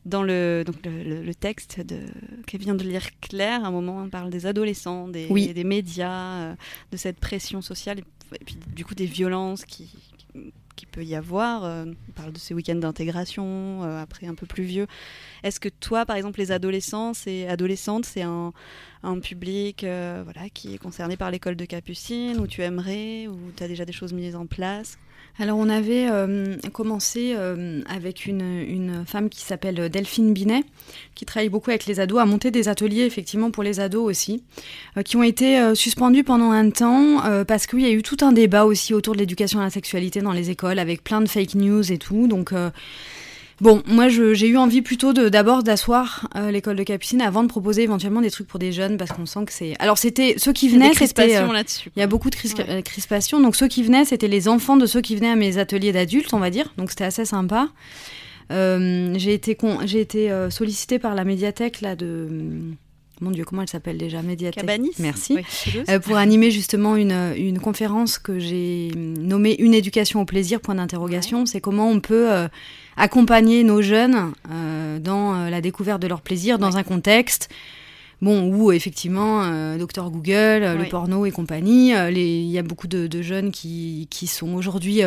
Dans le, donc le, texte de, que vient de lire Claire, à un moment, on parle des adolescents, des, Oui. des médias, euh, de cette pression sociale, et puis du coup des violences qui, qui, qui peut y avoir. euh, on parle de ces week-ends d'intégration, euh, après un peu plus vieux. Est-ce que toi, par exemple, les adolescents, c'est adolescentes, c'est un, un public euh, voilà, qui est concerné par l'école de Capucine, où tu aimerais, où tu as déjà des choses mises en place? Alors, on avait euh, commencé euh, avec une, femme qui s'appelle Delphine Binet, qui travaille beaucoup avec les ados, à monter des ateliers, effectivement, pour les ados aussi, euh, qui ont été euh, suspendus pendant un temps, parce qu'il y a eu tout un débat aussi autour de l'éducation à la sexualité dans les écoles, avec plein de fake news et tout. Donc, Bon, moi j'ai eu envie plutôt de d'abord d'asseoir euh, l'école de Capucine avant de proposer éventuellement des trucs pour des jeunes parce qu'on sent que c'est. Alors c'était ceux qui venaient, c'était. euh, là-dessus. Il y a beaucoup de cris- Ouais. euh, crispations. Donc ceux qui venaient, c'était les enfants de ceux qui venaient à mes ateliers d'adultes, on va dire. Donc c'était assez sympa. Euh, j'ai été, con- j'ai été euh, sollicitée par la médiathèque là de. Mon Dieu, comment elle s'appelle déjà? Médiathèque. Cabanis. Merci. Oui. Euh, pour animer justement une, une conférence que j'ai nommée Une éducation au plaisir, point d'interrogation. C'est comment on peut euh, accompagner nos jeunes euh, dans euh, la découverte de leur plaisir dans un contexte bon, où effectivement, euh, Docteur Google, euh, le porno et compagnie, euh, il y a beaucoup de, de jeunes qui, qui sont aujourd'hui...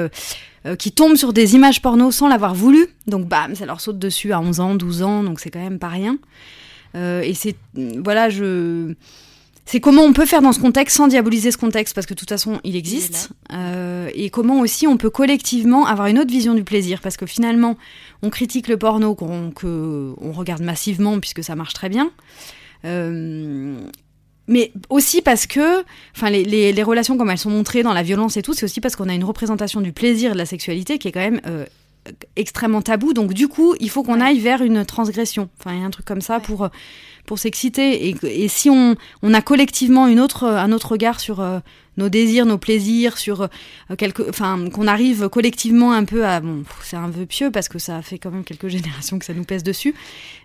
qui tombent sur des images porno sans l'avoir voulu. Donc, bam, ça leur saute dessus à 11 ans, 12 ans, donc c'est quand même pas rien. Et c'est... Voilà, je... C'est comment on peut faire dans ce contexte sans diaboliser ce contexte, parce que de toute façon, il existe. Euh, et comment aussi on peut collectivement avoir une autre vision du plaisir, parce que finalement, on critique le porno qu'on que on regarde massivement, puisque ça marche très bien. Euh, mais aussi parce que, enfin, les, les- les relations comme elles sont montrées dans la violence et tout, c'est aussi parce qu'on a une représentation du plaisir et de la sexualité qui est quand même euh, extrêmement tabou. Donc du coup, il faut qu'on aille vers une transgression. Enfin, il y a un truc comme ça Ouais. pour pour s'exciter. Et, et si on, on a collectivement une autre, un autre regard sur euh, nos désirs, nos plaisirs, sur euh, quelque, enfin, qu'on arrive collectivement un peu à, bon, c'est un vœu pieux parce que ça fait quand même quelques générations que ça nous pèse dessus,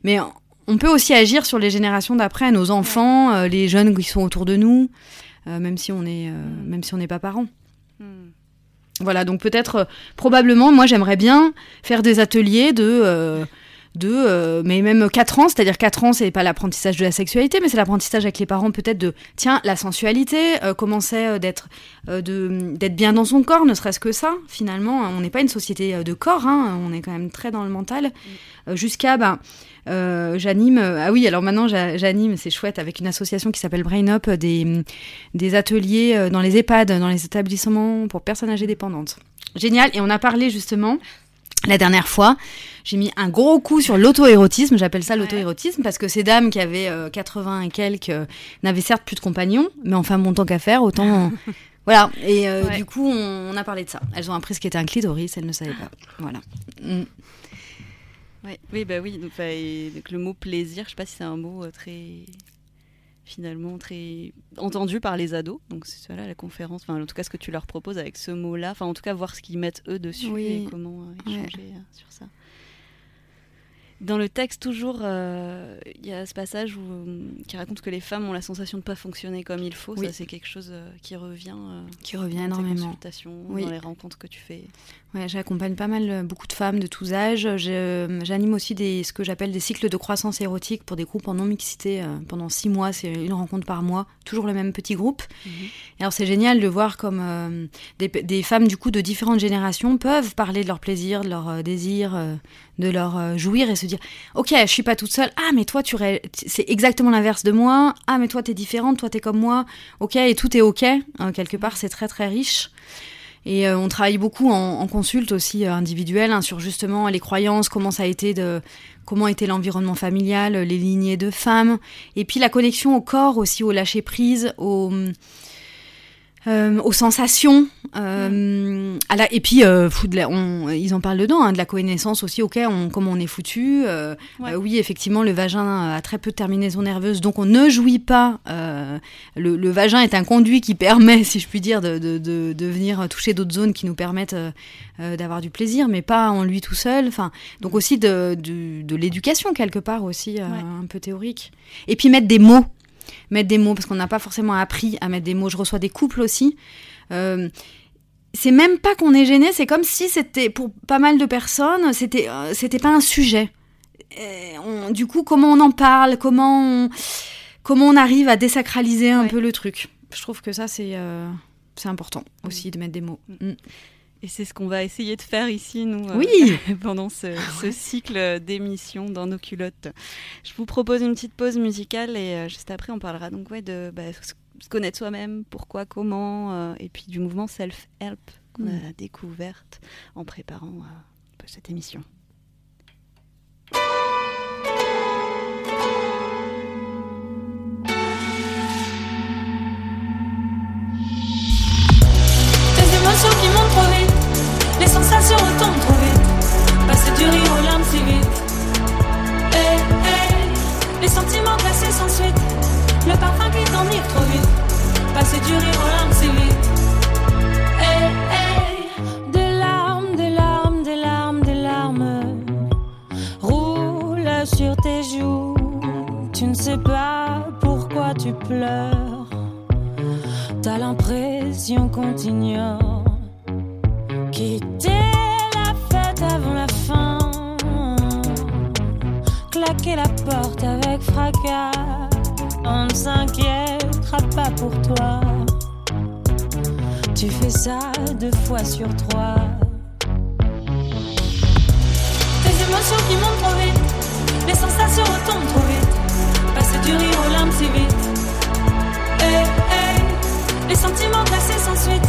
mais on peut aussi agir sur les générations d'après, nos enfants, euh, les jeunes qui sont autour de nous, même si on est, même si on n'est pas parents. Hmm. Voilà, donc peut-être, probablement, moi j'aimerais bien faire des ateliers de, de euh, mais même 4 ans, c'est-à-dire 4 ans, c'est pas l'apprentissage de la sexualité, mais c'est l'apprentissage avec les parents peut-être de, tiens, la sensualité, euh, comment c'est euh, d'être euh, de- d'être bien dans son corps, ne serait-ce que ça, finalement, on n'est pas une société euh, de corps, hein, on est quand même très dans le mental, Euh, jusqu'à, ben, euh, j'anime, euh, ah oui, alors maintenant j'a- j'anime, c'est chouette, avec une association qui s'appelle Brain Up, des, des ateliers dans les EHPAD, dans les établissements pour personnes âgées dépendantes. Génial, et on a parlé justement la dernière fois, j'ai mis un gros coup sur l'auto-érotisme, j'appelle ça l'auto-érotisme, parce que ces dames qui avaient euh, 80 et quelques euh, n'avaient certes plus de compagnons, mais enfin bon tant qu'à faire, autant... voilà, et euh, Ouais. du coup on, on a parlé de ça. Elles ont appris ce qu'était un clitoris, elles ne savaient pas. Voilà. Mm. Ouais. Oui, bah oui. Donc, bah, et donc, le mot plaisir, je sais pas si c'est un mot euh, très finalement très entendu par les ados. Donc c'est voilà la conférence. Enfin, en tout cas, ce que tu leur proposes avec ce mot-là. Enfin, en tout cas, voir ce qu'ils mettent eux dessus Oui. et comment euh, Ouais. échanger euh, sur ça. Dans le texte, toujours, euh, il y a ce passage où, euh, qui raconte que les femmes ont la sensation de ne pas fonctionner comme il faut. Oui. Ça, c'est quelque chose qui revient Qui revient dans énormément. consultations, Oui. dans les rencontres que tu fais. Ouais, j'accompagne pas mal euh, beaucoup de femmes de tous âges. Je- J'anime aussi des, ce que j'appelle des cycles de croissance érotique pour des groupes en non-mixité euh, pendant six mois. C'est une rencontre par mois, toujours le même petit groupe. Mhm. Et alors c'est génial de voir comme euh, des, des femmes du coup de différentes générations peuvent parler de leur plaisir, de leur euh, désir, euh, de leur euh, jouir et se dire ok je suis pas toute seule. Ah mais toi tu ré- c'est exactement l'inverse de moi. Ah mais toi t'es différente, toi t'es comme moi. Ok et tout est ok. Euh, quelque part c'est très très riche. Et euh, on travaille beaucoup en, en consulte aussi euh, individuelle hein, sur justement les croyances, comment ça a été de comment était l'environnement familial, les lignées de femmes, et puis la connexion au corps aussi, au lâcher prise, au euh, aux sensations, euh, à la, et puis euh, fou de la- on- ils en parlent dedans, hein, de la connaissance aussi, ok, on, comment on est foutu. Ouais. oui, effectivement, le vagin a très peu de terminaisons nerveuses, donc on ne jouit pas. le, le vagin est un conduit qui permet, si je puis dire, de, de, de, de venir toucher d'autres zones qui nous permettent d'avoir du plaisir, mais pas en lui tout seul. Enfin, donc aussi de, l'éducation quelque part aussi, Ouais. un peu théorique. Et puis mettre des mots mettre des mots parce qu'on n'a pas forcément appris à mettre des mots. Je reçois des couples aussi. Euh, c'est même pas qu'on est gêné, c'est comme si c'était pour pas mal de personnes, c'était euh, c'était pas un sujet. Et on- du coup, comment on en parle, comment on, comment on arrive à désacraliser un Ouais. peu le truc. Je trouve que ça c'est euh, c'est important aussi de mettre des mots. Mm. Et c'est ce qu'on va essayer de faire ici, nous, euh, pendant ce, ce cycle d'émissions dans nos culottes. Je vous propose une petite pause musicale et euh, juste après, on parlera donc ouais, de bah, se connaître soi-même, pourquoi, comment, euh, et puis du mouvement self-help qu'on Mm. a découverte en préparant cette émission. Du rire aux larmes si vite. Hey. Des larmes, des larmes, des larmes, des larmes roulent sur tes joues. Tu ne sais pas pourquoi tu pleures. T'as l'impression qu'on t'ignore. Quitter la fête avant la fin. Claquer la porte avec fracas. On ne s'inquiétera pas pour toi. Tu fais ça deux fois sur trois. Tes émotions qui montent trop vite, les sensations retombent trop vite. Passer du rire aux larmes si vite. Hey, hey, les sentiments glacés sans suite,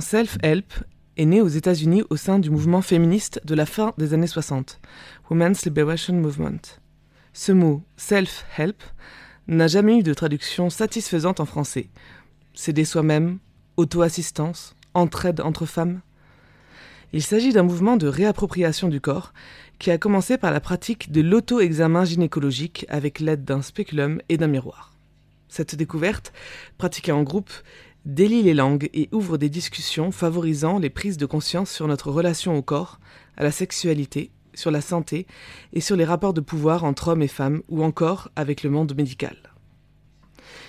Self-Help est né aux États-Unis au sein du mouvement féministe de la fin des années 60, Women's Liberation Movement. Ce mot self-help n'a jamais eu de traduction satisfaisante en français. S'aider soi-même, auto-assistance, entraide entre femmes. Il s'agit d'un mouvement de réappropriation du corps qui a commencé par la pratique de l'auto-examen gynécologique avec l'aide d'un spéculum et d'un miroir. Cette découverte, pratiquée en groupe, délie les langues et ouvre des discussions favorisant les prises de conscience sur notre relation au corps, à la sexualité, sur la santé et sur les rapports de pouvoir entre hommes et femmes ou encore avec le monde médical.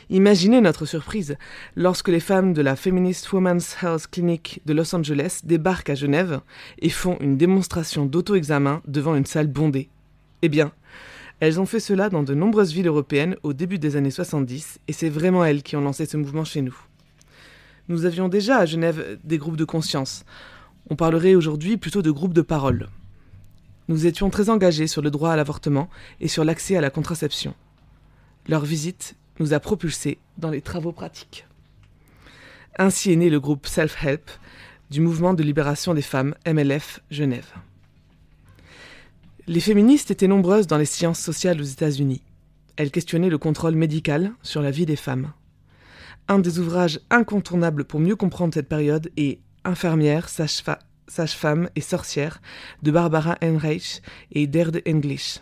Imaginez notre surprise lorsque les femmes de la Feminist Women's Health Clinic de Los Angeles débarquent à Genève et font une démonstration d'auto-examen devant une salle bondée. Eh bien, elles ont fait cela dans de nombreuses villes européennes au début des années 70 et c'est vraiment elles qui ont lancé ce mouvement chez nous. Nous avions déjà à Genève des groupes de conscience. On parlerait aujourd'hui plutôt de groupes de parole. Nous étions très engagés sur le droit à l'avortement et sur l'accès à la contraception. Leur visite nous a propulsés dans les travaux pratiques. Ainsi est né le groupe Self-Help du mouvement de libération des femmes MLF Genève. Les féministes étaient nombreuses dans les sciences sociales aux États-Unis. Elles questionnaient le contrôle médical sur la vie des femmes. Un des ouvrages incontournables pour mieux comprendre cette période est Infirmière, sage-femme et sorcière de Barbara Heinreich et Derde English.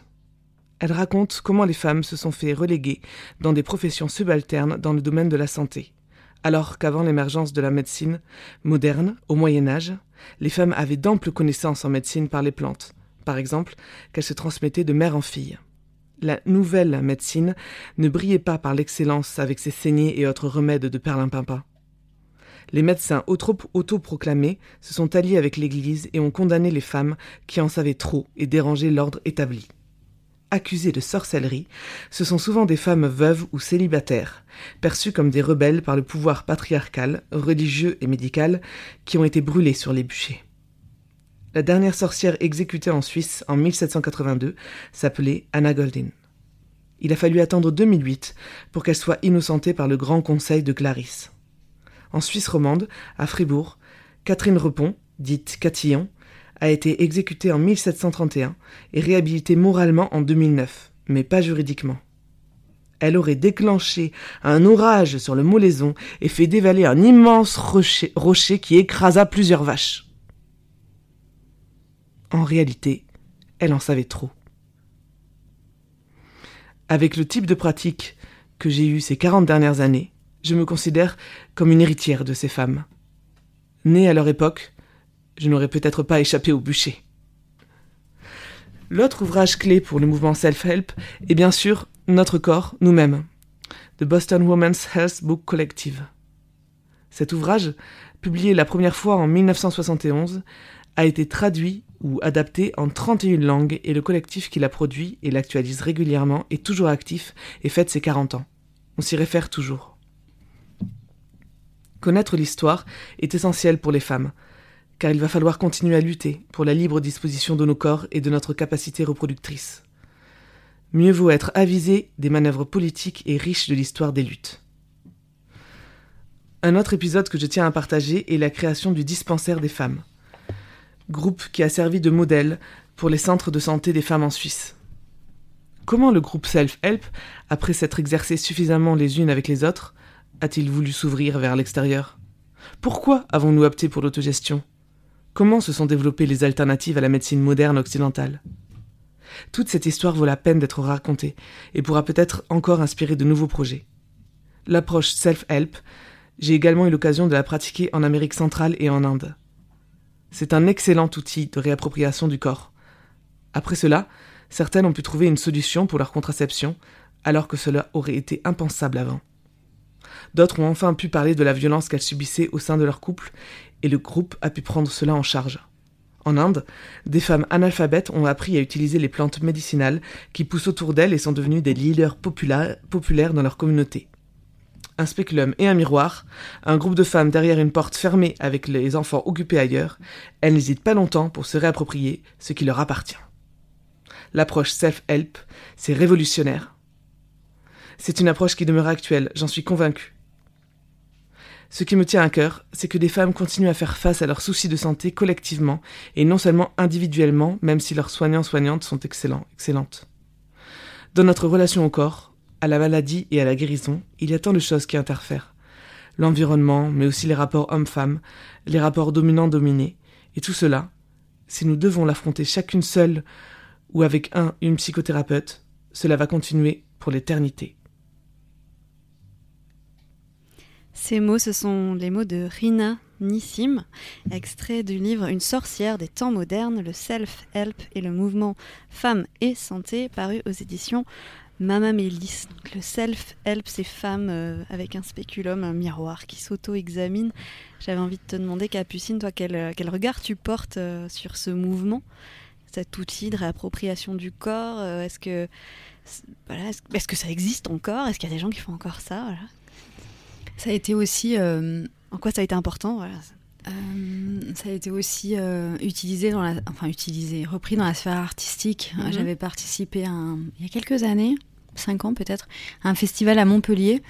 Elle raconte comment les femmes se sont fait reléguer dans des professions subalternes dans le domaine de la santé, alors qu'avant l'émergence de la médecine moderne, au Moyen Âge, les femmes avaient d'amples connaissances en médecine par les plantes, par exemple qu'elles se transmettaient de mère en fille. La nouvelle médecine ne brillait pas par l'excellence avec ses saignées et autres remèdes de perlimpinpin. les médecins auto- autoproclamés se sont alliés avec l'Église et ont condamné les femmes qui en savaient trop et dérangé l'ordre établi. Accusées de sorcellerie, ce sont souvent des femmes veuves ou célibataires, perçues comme des rebelles par le pouvoir patriarcal, religieux et médical, qui ont été brûlées sur les bûchers. La dernière sorcière exécutée en Suisse en 1782 s'appelait Anna Goldin. Il a fallu attendre 2008 pour qu'elle soit innocentée par le Grand Conseil de Clarisse. En Suisse romande, à Fribourg, Catherine Repon, dite Catillon, a été exécutée en 1731 et réhabilitée moralement en 2009, mais pas juridiquement. Elle aurait déclenché un orage sur le Molaison et fait dévaler un immense rocher, rocher qui écrasa plusieurs vaches. En réalité, elle en savait trop. Avec le type de pratique que j'ai eu ces 40 dernières années, je me considère comme une héritière de ces femmes. Née à leur époque, je n'aurais peut-être pas échappé au bûcher. L'autre ouvrage clé pour le mouvement self-help est bien sûr Notre corps, nous-mêmes, de Boston Women's Health Book Collective. Cet ouvrage, publié la première fois en 1971, a été traduit ou adapté en 31 langues et le collectif qui l'a produit et l'actualise régulièrement est toujours actif et fête ses 40 ans. On s'y réfère toujours. Connaître l'histoire est essentiel pour les femmes, car il va falloir continuer à lutter pour la libre disposition de nos corps et de notre capacité reproductrice. Mieux vaut être avisé des manœuvres politiques et riche de l'histoire des luttes. Un autre épisode que je tiens à partager est la création du dispensaire des femmes, groupe qui a servi de modèle pour les centres de santé des femmes en Suisse. Comment le groupe Self-Help, après s'être exercé suffisamment les unes avec les autres, a-t-il voulu s'ouvrir vers l'extérieur? Pourquoi avons-nous opté pour l'autogestion? Comment se sont développées les alternatives à la médecine moderne occidentale? Toute cette histoire vaut la peine d'être racontée et pourra peut-être encore inspirer de nouveaux projets. L'approche self-help, j'ai également eu l'occasion de la pratiquer en Amérique centrale et en Inde. C'est un excellent outil de réappropriation du corps. Après cela, certaines ont pu trouver une solution pour leur contraception, alors que cela aurait été impensable avant. D'autres ont enfin pu parler de la violence qu'elles subissaient au sein de leur couple, et le groupe a pu prendre cela en charge. En Inde, des femmes analphabètes ont appris à utiliser les plantes médicinales qui poussent autour d'elles et sont devenues des leaders popula- populaires dans leur communauté. Un spéculum et un miroir, un groupe de femmes derrière une porte fermée avec les enfants occupés ailleurs, elles n'hésitent pas longtemps pour se réapproprier ce qui leur appartient. L'approche self-help, c'est révolutionnaire. C'est une approche qui demeure actuelle, j'en suis convaincue. Ce qui me tient à cœur, c'est que des femmes continuent à faire face à leurs soucis de santé collectivement et non seulement individuellement, même si leurs soignants-soignantes sont excellents, excellentes. Dans notre relation au corps, à la maladie et à la guérison, il y a tant de choses qui interfèrent. L'environnement, mais aussi les rapports hommes-femmes, les rapports dominants-dominés, et tout cela, si nous devons l'affronter chacune seule ou avec un, une psychothérapeute, cela va continuer pour l'éternité. Ces mots, ce sont les mots de Rina Nissim, extrait du livre Une sorcière des temps modernes, le self-help et le mouvement Femmes et Santé, paru aux éditions Mama Mélis. Donc, le self-help, ces femmes euh, avec un spéculum, un miroir qui s'auto-examine. J'avais envie de te demander, Capucine, toi, quel, euh, quel regard tu portes euh, sur ce mouvement, cet outil de réappropriation du corps euh, Est-ce que, voilà, est-ce que ça existe encore? Est-ce qu'il y a des gens qui font encore ça? Voilà Ça a été aussi, En quoi ça a été important? Voilà. euh, ça a été aussi euh, utilisé dans la, enfin utilisé, repris dans la sphère artistique. Mhm. J'avais participé à un- il y a quelques années, cinq ans peut-être, un festival à Montpellier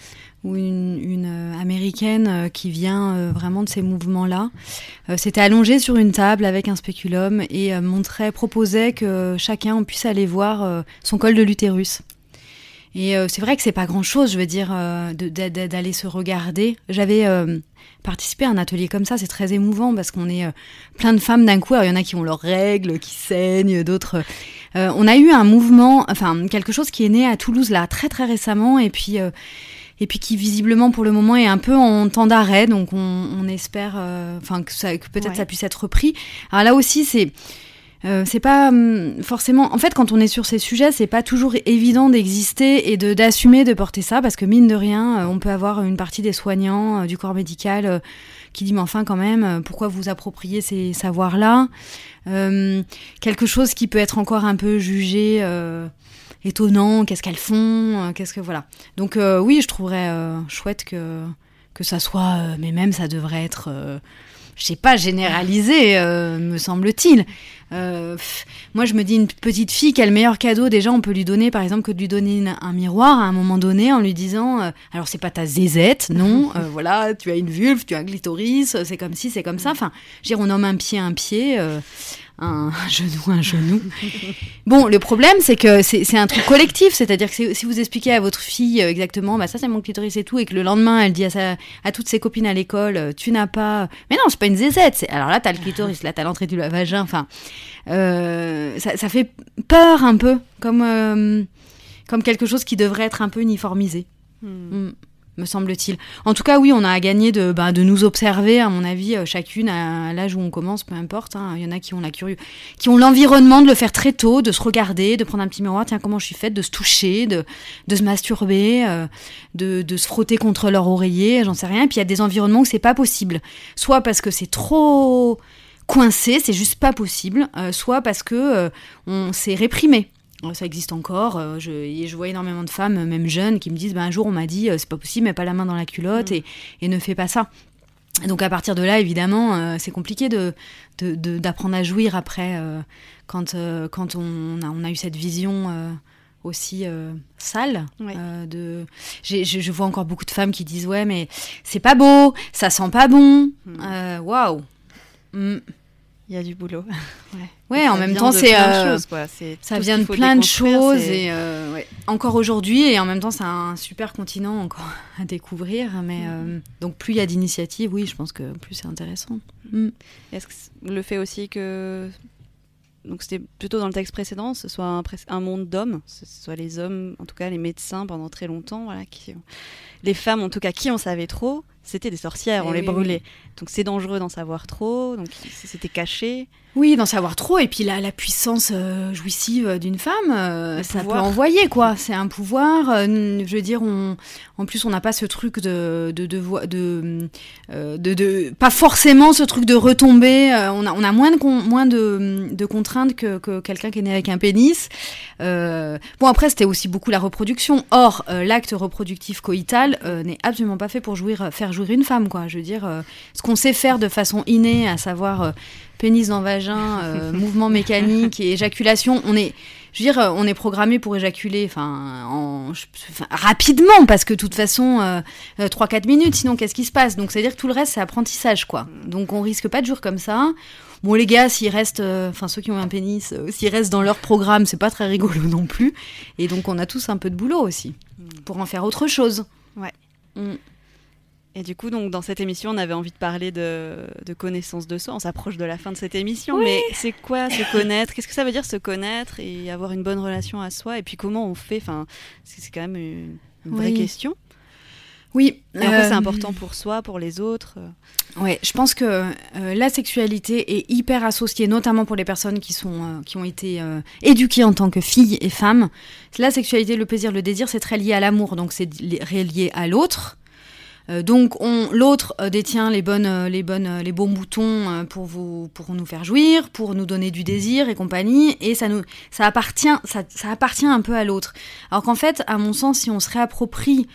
où une, une, euh, américaine euh, qui vient euh, vraiment de ces mouvements-là s'était allongée sur une table avec un spéculum et montrait, proposait que chacun puisse aller voir son col de l'utérus. Et euh, c'est vrai que c'est pas grand chose, je veux dire, euh, d'aller se regarder. J'avais euh, participé à un atelier comme ça, c'est très émouvant parce qu'on est plein de femmes d'un coup. Alors, il y en a qui ont leurs règles, qui saignent, d'autres. on a eu un mouvement, enfin quelque chose qui est né à Toulouse là très très récemment et puis et puis qui visiblement pour le moment est un peu en temps d'arrêt. Donc on, on espère, enfin que, peut-être Ouais. ça puisse être repris. Alors là aussi c'est euh, c'est pas hum, forcément. En fait, quand on est sur ces sujets, c'est pas toujours évident d'exister et de d'assumer de porter ça, parce que mine de rien, euh, on peut avoir une partie des soignants euh, du corps médical qui dit mais enfin quand même, pourquoi vous appropriez ces savoirs-là? Euh, Quelque chose qui peut être encore un peu jugé étonnant. Qu'est-ce qu'elles font Qu'est-ce que voilà. Donc oui, je trouverais chouette que que ça soit, mais même ça devrait être. Je sais pas, généralisé, euh, me semble-t-il. Euh, moi, je me dis, une petite fille, quel meilleur cadeau déjà on peut lui donner, par exemple, que de lui donner une- un miroir à un moment donné en lui disant, euh, alors c'est pas ta zézette, non, euh, voilà, tu as une vulve, tu as un clitoris, c'est comme ci, c'est comme ça. Enfin, je veux dire, on nomme un pied un pied, un genou un genou. Bon, le problème, c'est que c'est un truc collectif, c'est-à-dire que si- vous expliquez à votre fille euh, exactement, bah ça c'est mon clitoris et tout, et que le lendemain elle dit à, sa, à toutes ses copines à l'école, euh, tu n'as pas, mais non, c'est pas une zézette, alors là t'as le clitoris, là t'as l'entrée du vagin, enfin, euh, ça, ça fait peur un peu, comme euh, comme quelque chose qui devrait être un peu uniformisé. Hmm. Mm, me semble-t-il. En tout cas, oui, on a à gagner de, bah, de nous observer, à mon avis, euh, chacune à l'âge où on commence, peu importe. hein. Il y en a qui ont la qui ont l'environnement de le faire très tôt, de se regarder, de prendre un petit miroir, tiens, comment je suis faite, de se toucher, de, de se masturber, euh, de, de se frotter contre leur oreiller, j'en sais rien. Et puis il y a des environnements où c'est pas possible. Soit parce que c'est trop coincé, c'est juste pas possible, euh, soit parce que on s'est réprimé. Ça existe encore. euh, Je, et je vois énormément de femmes, même jeunes, qui me disent bah, un jour on m'a dit euh, c'est pas possible, mets pas la main dans la culotte et, et ne fais pas ça. Donc à partir de là, évidemment, euh, c'est compliqué de d'apprendre à jouir après euh, quand euh, quand on a, on a eu cette vision aussi euh, sale. Ouais. euh, de je, je vois encore beaucoup de femmes qui disent ouais mais c'est pas beau, ça sent pas bon. Euh, Waouh. Mm. Il y a du boulot. Ouais, en même temps c'est euh. C'est ça vient de plein de choses et euh, ouais. encore aujourd'hui et en même temps c'est un super continent encore à découvrir mais euh, donc plus il y a d'initiatives oui je pense que plus c'est intéressant Mm. Est-ce que le fait aussi que donc c'était plutôt dans le texte précédent, ce soit un, monde d'hommes, ce soit les hommes, en tout cas les médecins pendant très longtemps, voilà, qui, les femmes en tout cas qui en savaient trop, c'était des sorcières, Eh on les oui, brûlait. Donc c'est dangereux d'en savoir trop, donc c'était caché. oui d'en savoir trop et puis la, la puissance euh, jouissive d'une femme euh, ça pouvoir. peut envoyer quoi c'est un pouvoir euh, je veux dire on en plus on n'a pas ce truc de de de, de, euh, de, de- pas forcément ce truc de retomber euh, on a on a moins de con- moins de, de contraintes que, que quelqu'un qui est né avec un pénis Euh, bon après c'était aussi beaucoup la reproduction. Or euh, l'acte reproductif coïtal euh, n'est absolument pas fait pour jouir, faire jouir une femme quoi. Je veux dire euh, ce qu'on sait faire de façon innée, à savoir euh, pénis dans vagin, euh, mouvement mécanique et éjaculation, on est je veux dire, on est programmé pour éjaculer, enfin, en, rapidement, parce que de toute façon, euh, euh, 3-4 minutes, sinon qu'est-ce qui se passe? Donc, c'est-à-dire que tout le reste, c'est apprentissage, quoi. Donc, on risque pas de jouer comme ça. Bon, les gars, s'ils restent, euh, enfin, ceux qui ont un pénis, euh, s'ils restent dans leur programme, c'est pas très rigolo non plus. Et donc, on a tous un peu de boulot aussi, pour en faire autre chose. Ouais. Mm. Et du coup, donc, dans cette émission, on avait envie de parler de, de connaissance de soi. On s'approche de la fin de cette émission, mais c'est quoi se connaître? Qu'est-ce que ça veut dire se connaître et avoir une bonne relation à soi? Et puis comment on fait? Enfin, c'est quand même une, une vraie Oui. question. Oui. Et en quoi c'est euh, important pour soi, pour les autres Ouais, je pense que euh, la sexualité est hyper associée, notamment pour les personnes qui sont euh, qui ont été euh, éduquées en tant que filles et femmes. La sexualité, le plaisir, le désir, c'est très lié à l'amour, donc c'est li- relié à l'autre. Euh, donc on l'autre euh, détient les bonnes euh, les bonnes les bons boutons pour vous pour nous faire jouir, pour nous donner du désir et compagnie et ça nous ça appartient ça, ça appartient un peu à l'autre. Alors qu'en fait, à mon sens, si on se réapproprie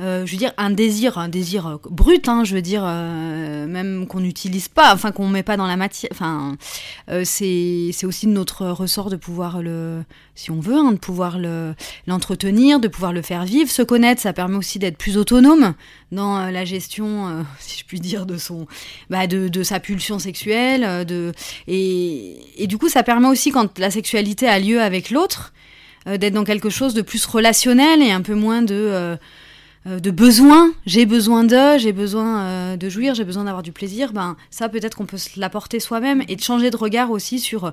euh, je veux dire un désir, un désir euh, brut, hein, je veux dire euh, même qu'on n'utilise pas, enfin qu'on met pas dans la matière. Enfin, euh, c'est aussi notre ressort de pouvoir le, si on veut, hein, de pouvoir le l'entretenir, de pouvoir le faire vivre, se connaître. Ça permet aussi d'être plus autonome dans la gestion, si je puis dire, de son, bah, de, de sa pulsion sexuelle, de et et du coup ça permet aussi quand la sexualité a lieu avec l'autre d'être dans quelque chose de plus relationnel et un peu moins de de besoin, j'ai besoin de, j'ai besoin euh, de jouir, j'ai besoin d'avoir du plaisir, ben ça peut-être qu'on peut se l'apporter soi-même et de changer de regard aussi sur euh,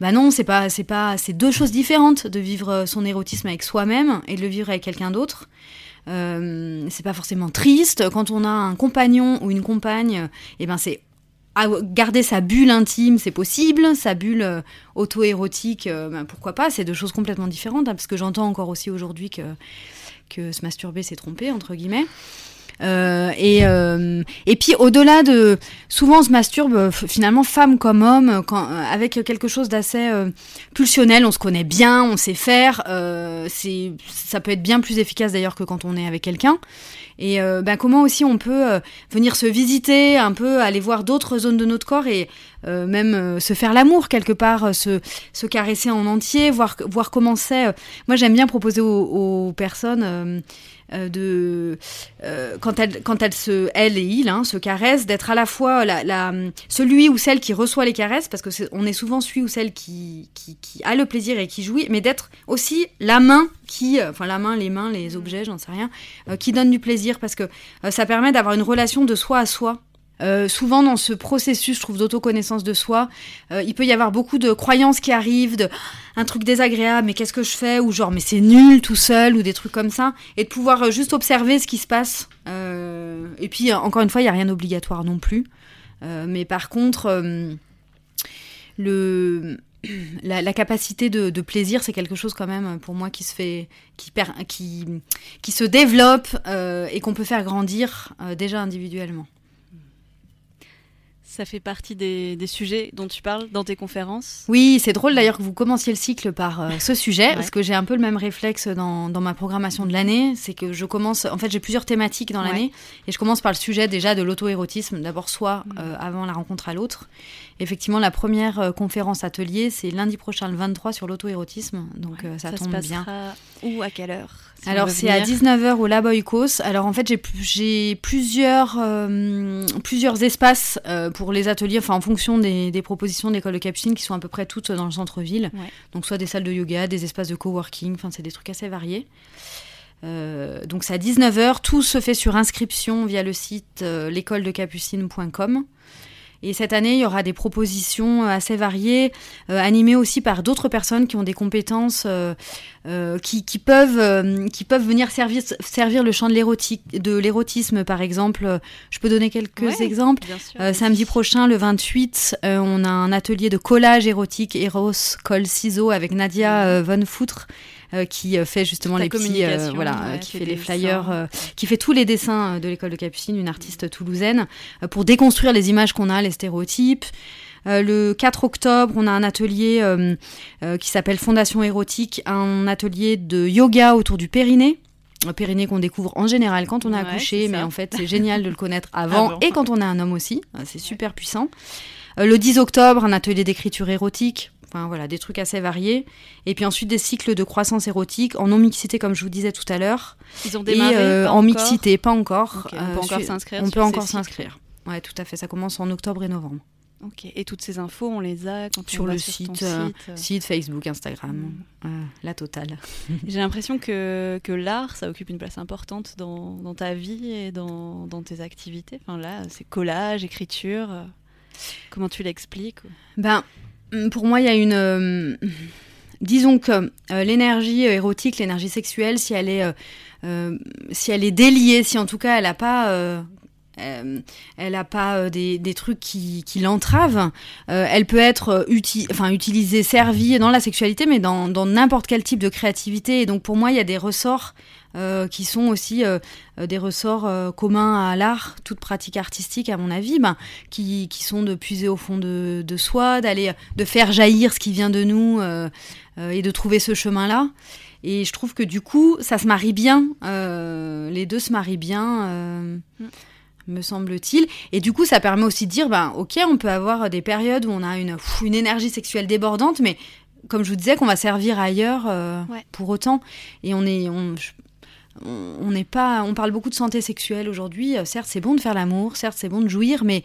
bah non, c'est pas c'est pas c'est deux choses différentes de vivre euh, son érotisme avec soi-même et de le vivre avec quelqu'un d'autre. Euh, c'est pas forcément triste quand on a un compagnon ou une compagne, et ben c'est garder sa bulle intime, c'est possible. Sa bulle euh, auto-érotique, euh, ben, pourquoi pas? C'est deux choses complètement différentes, hein, parce que j'entends encore aussi aujourd'hui que, que se masturber, c'est tromper, entre guillemets. Euh, et, euh, et puis au-delà de souvent on se masturbe euh, finalement femme comme homme avec quelque chose d'assez pulsionnel. On se connaît bien on sait faire c'est ça peut être bien plus efficace d'ailleurs que quand on est avec quelqu'un. Et euh, ben, comment aussi on peut venir se visiter un peu aller voir d'autres zones de notre corps et même se faire l'amour quelque part se, se caresser en entier voir voir comment c'est moi j'aime bien proposer aux, personnes de euh, quand elle quand elle se elle et il hein, se caressent d'être à la fois la, la celui ou celle qui reçoit les caresses parce que c'est, on est souvent celui ou celle qui, qui qui a le plaisir et qui jouit mais d'être aussi la main qui euh, enfin la main les mains les objets j'en sais rien euh, qui donne du plaisir parce que euh, ça permet d'avoir une relation de soi à soi euh, souvent dans ce processus, je trouve, d'autoconnaissance de soi, euh, il peut y avoir beaucoup de croyances qui arrivent, de un truc désagréable, mais qu'est-ce que je fais? Ou genre, mais c'est nul tout seul, ou des trucs comme ça. Et de pouvoir euh, juste observer ce qui se passe. Et puis, encore une fois, il n'y a rien d'obligatoire non plus. Mais par contre, la, capacité de, plaisir, c'est quelque chose quand même pour moi qui se fait, qui, se développe et qu'on peut faire grandir déjà individuellement. Ça fait partie des, des sujets dont tu parles dans tes conférences? Oui, c'est drôle d'ailleurs que vous commenciez le cycle par euh, ce sujet, Ouais. parce que j'ai un peu le même réflexe dans, dans ma programmation de l'année. C'est que je commence, en fait, j'ai plusieurs thématiques dans Ouais. l'année, et je commence par le sujet déjà de l'auto-érotisme, d'abord soit Mm. euh, avant la rencontre à l'autre. Effectivement, la première euh, conférence atelier, c'est lundi prochain, le 23, sur l'auto-érotisme, donc euh, ça, se tombe bien. passera où à quelle heure? Si Alors c'est à venir 19h au Lab Oikos. Alors en fait j'ai plusieurs euh, plusieurs espaces euh, pour les ateliers, enfin en fonction des, des propositions de l'école de Capucine qui sont à peu près toutes dans le centre-ville. Ouais. Donc soit des salles de yoga, des espaces de coworking, enfin c'est des trucs assez variés. Euh, donc c'est à 19h, tout se fait sur inscription via le site euh, l'écoledecapucine.com. Et cette année, il y aura des propositions assez variées, euh, animées aussi par d'autres personnes qui ont des compétences euh, euh, qui, qui peuvent euh, qui peuvent venir servir servir le champ de l'érotique de l'érotisme par exemple Euh, je peux donner quelques Ouais. exemples sûr. Euh, samedi prochain le 28 euh, on a un atelier de collage érotique Eros colle ciseaux avec Nadia euh, Von Foutre euh, qui euh, fait justement Toute la les petits voilà ouais, euh, qui fait fait les flyers euh, qui fait tous les dessins euh, de l'école de Capucine une artiste toulousaine euh, pour déconstruire les images qu'on a les stéréotypes Euh, le 4 octobre, on a un atelier euh, euh, qui s'appelle Fondation érotique, un atelier de yoga autour du périnée. Un périnée qu'on découvre en général quand on a Ouais, accouché, mais en fait c'est génial de le connaître avant Avant. et quand on a un homme aussi, Euh, c'est super puissant. Euh, le 10 octobre, un atelier d'écriture érotique, enfin voilà, des trucs assez variés. Et puis ensuite des cycles de croissance érotique en non-mixité comme je vous disais tout à l'heure. Ils ont Et démarré euh, pas en encore mixité, pas encore. On peut Euh, encore su- s'inscrire On peut encore s'inscrire. Ouais, tout à fait. Ça commence en octobre et novembre. Ok. Et toutes ces infos, on les a quand Sur on le sur site, euh, site, euh. Site, Facebook, Instagram, Mm. euh, la totale. J'ai l'impression que, que l'art, ça occupe une place importante dans, dans ta vie et dans, dans tes activités. Enfin là, c'est collage, écriture. euh, Comment tu l'expliques Ben, pour moi, il y a une. euh, disons que euh, l'énergie érotique, l'énergie sexuelle, si elle est, euh, euh, si elle est déliée, si en tout cas elle n'a pas. euh, euh, elle n'a pas euh, des, des trucs qui, qui l'entravent. euh, elle peut être euh, enfin, utilisée, servie dans la sexualité, mais dans n'importe quel type de créativité. Et donc pour moi, il y a des ressorts euh, qui sont aussi euh, euh, des ressorts euh, communs à l'art, toute pratique artistique, à mon avis, ben, qui, qui sont de puiser au fond de, de soi, d'aller, de faire jaillir ce qui vient de nous et de trouver ce chemin-là. Et je trouve que du coup, ça se marie bien. les deux se marient bien. euh, me semble-t-il. Et du coup, ça permet aussi de dire, ben, ok, on peut avoir des périodes où on a une, une énergie sexuelle débordante, mais comme je vous disais, qu'on va servir ailleurs euh, Ouais. pour autant. Et on est, on, on n'est pas, on parle beaucoup de santé sexuelle aujourd'hui. Euh, Certes, c'est bon de faire l'amour, certes, c'est bon de jouir, mais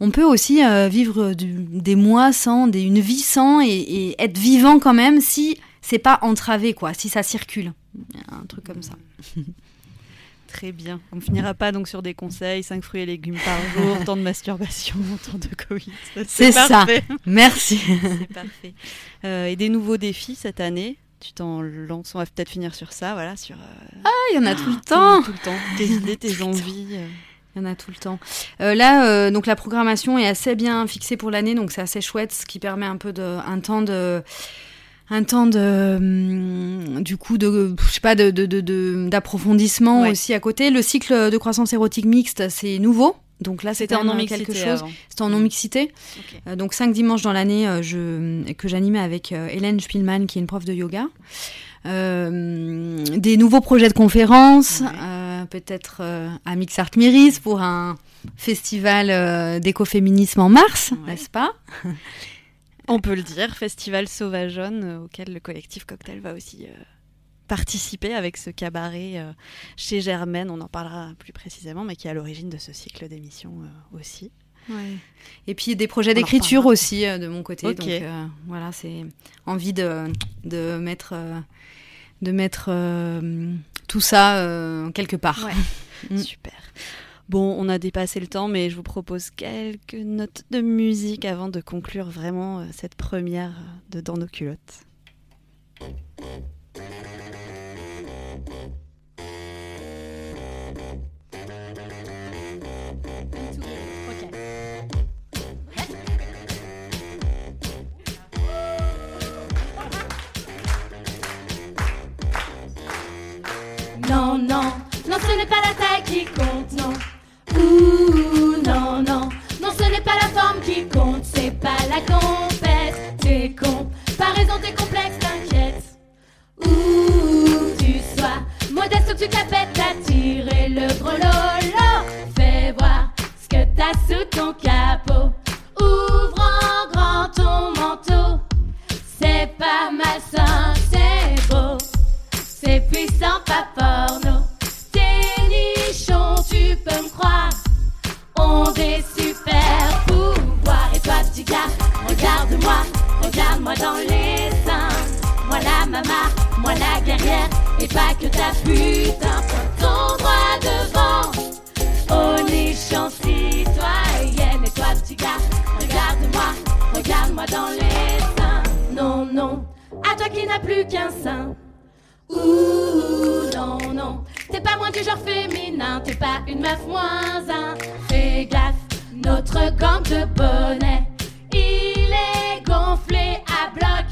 on peut aussi euh, vivre du- des mois sans, des, une vie sans, et, et être vivant quand même si c'est pas entravé, quoi, si ça circule. Un truc comme ça. Très bien. On ne finira pas donc sur des conseils 5 fruits et légumes par jour, temps de masturbation, temps de Covid. C'est ça. Merci. C'est parfait. Euh, et des nouveaux défis cette année? Tu t'en lances, on va peut-être finir sur ça, voilà, sur euh, Ah, il y en a tout le temps. tout le temps, tes idées, tes envies. euh. Il y en a tout le temps. Euh, là, donc la programmation est assez bien fixée pour l'année, donc c'est assez chouette, ce qui permet un peu de un temps de un temps de hum, du coup de je sais pas de de- de- de- d'approfondissement Ouais. aussi à côté. Le cycle de croissance érotique mixte, c'est nouveau. Donc là, C'était quand en non-mixité quelque chose. avant. C'était en non-mixité. Euh, donc cinq dimanches dans l'année euh, je, que j'animais avec euh, Hélène Spielmann, qui est une prof de yoga. Euh, des nouveaux projets de conférences, Ouais. euh, peut-être euh, à Mix Art Miris pour un festival euh, d'écoféminisme en mars, Ouais. n'est-ce pas? On peut le dire, festival Sauvageonne euh, auquel le collectif Cocktail va aussi participer avec ce cabaret euh, chez Germaine. On en parlera plus précisément, mais qui est à l'origine de ce cycle d'émissions euh, aussi. Et puis des projets d'écriture aussi euh, de mon côté. Donc euh, voilà, c'est envie de, de mettre, de mettre euh, tout ça euh, quelque part. Ouais. Mm. Super. Bon, on a dépassé le temps, mais je vous propose quelques notes de musique avant de conclure vraiment cette première de Dans nos culottes. Non, non, non, ce n'est pas la taille qui compte, non. Ouh, non, non, non, ce n'est pas la forme qui compte, c'est pas la compète. T'es con, pas raison, t'es complexe, tu capettes, t'as tiré le gros lolo. Fais voir ce que t'as sous ton capot. Ouvre en grand ton manteau. C'est pas malsain, c'est beau. C'est puissant, pas porno. Tes nichons, tu peux me croire, ont des super pouvoirs. Et toi, petit gars, regarde-moi, regarde-moi dans les seins. Moi la maman, moi la guerrière, et pas que ta putain, ton droit devant. Oh nichon citoyenne, et toi, petit gars, regarde-moi, regarde-moi dans les seins. Non, non, à toi qui n'as plus qu'un sein. Ouh, non, non, t'es pas moins du genre féminin, t'es pas une meuf moins un. Fais gaffe, notre gang de bonnets, il est gonflé à bloc.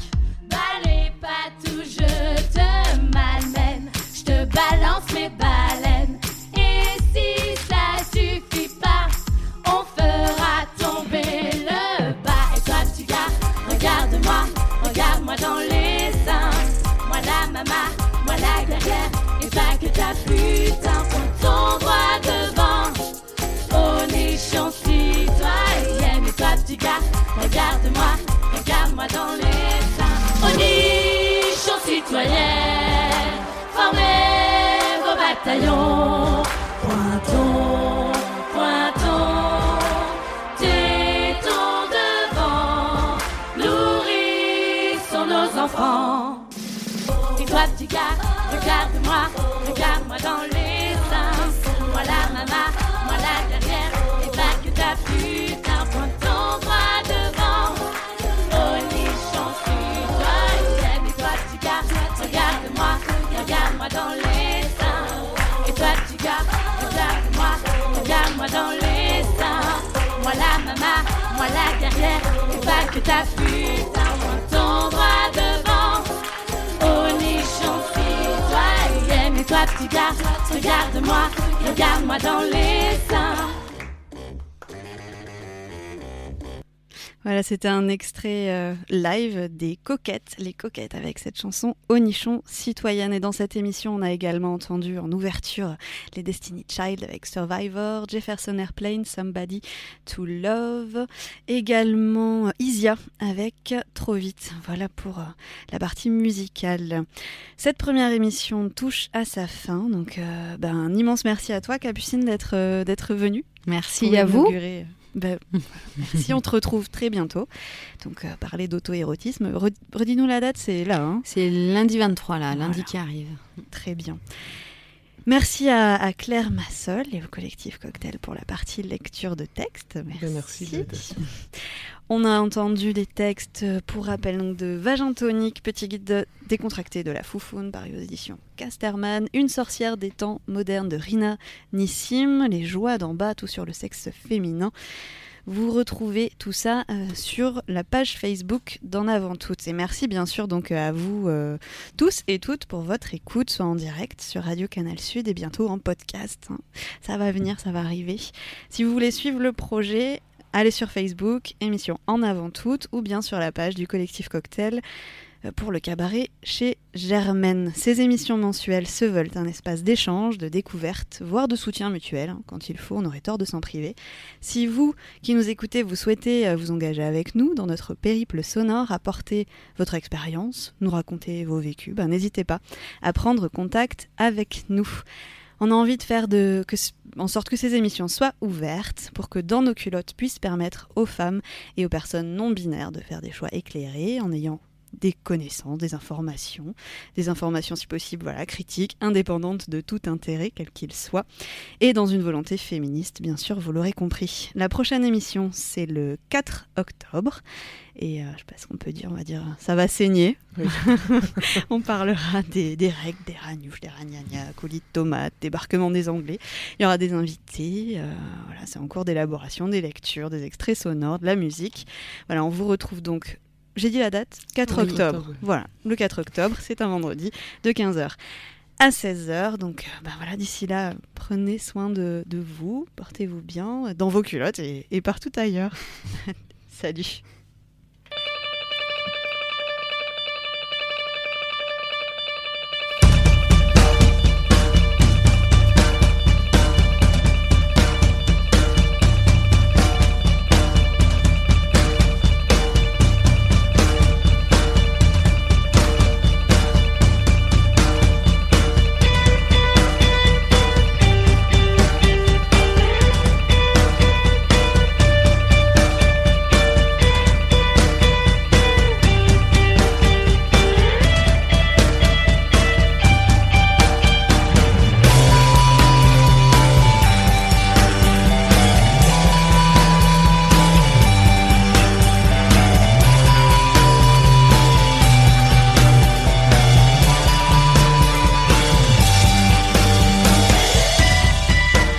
Que ta ton bras devant. Oh nichon citoyenne Et toi petit gars, regarde-moi, regarde-moi dans les seins Voilà, c'était un extrait euh, live des Coquettes, les Coquettes, avec cette chanson Au nichon citoyenne. Et dans cette émission, on a également entendu en ouverture les Destiny Child avec Survivor, Jefferson Airplane, Somebody to Love, également euh, Isia avec Trop vite. Voilà pour euh, la partie musicale. Cette première émission touche à sa fin, donc euh, ben, un immense merci à toi, Capucine, d'être d'être venue. Merci à vous. inaugurer, ben, merci, on te retrouve très bientôt. Donc, euh, parler d'auto-érotisme. Re- Redis-nous la date, c'est là, hein C'est lundi 23 là, lundi Voilà. qui arrive. Très bien. Merci à, à Claire Massol et au collectif Cocktail pour la partie lecture de texte. Merci. Ben, merci. On a entendu des textes, pour rappel, donc de Vagin Tonique, petit guide de- décontracté de la Foufoune, paru aux éditions Casterman, Une sorcière des temps modernes de Rina Nissim, Les joies d'en bas, tout sur le sexe féminin. Vous retrouvez tout ça euh, sur la page Facebook d'En Avant Toutes. Et merci bien sûr donc à vous euh, tous et toutes pour votre écoute, soit en direct sur Radio Canal Sud et bientôt en podcast. hein. Ça va venir, ça va arriver. Si vous voulez suivre le projet, allez sur Facebook, émission En Avant Toutes, ou bien sur la page du collectif Cocktail euh, pour le cabaret chez Germaine. Ces émissions mensuelles se veulent un espace d'échange, de découverte, voire de soutien mutuel. hein. Quand il faut, on aurait tort de s'en priver. Si vous, qui nous écoutez, vous souhaitez euh, vous engager avec nous dans notre périple sonore, apporter votre expérience, nous raconter vos vécus, ben, n'hésitez pas à prendre contact avec nous. On a envie de faire en sorte que ces émissions soient ouvertes pour que dans nos culottes puissent permettre aux femmes et aux personnes non binaires de faire des choix éclairés en ayant des connaissances, des informations, des informations si possible, voilà, critiques, indépendantes de tout intérêt, quel qu'il soit, et dans une volonté féministe, bien sûr, vous l'aurez compris. La prochaine émission, c'est le 4 octobre, et euh, je sais pas ce qu'on peut dire, on va dire, ça va saigner. Oui. on parlera des, des règles, des ragnouches, des ragnagnas, coulis de tomates, débarquement des Anglais. Il y aura des invités, euh, voilà, c'est en cours d'élaboration, des lectures, des extraits sonores, de la musique. Voilà, on vous retrouve donc j'ai dit la date 4 Oui, octobre. Voilà, le 4 octobre, c'est un vendredi de 15h à 16h. Donc bah voilà, d'ici là, prenez soin de, de vous, portez-vous bien dans vos culottes et, et partout ailleurs. Salut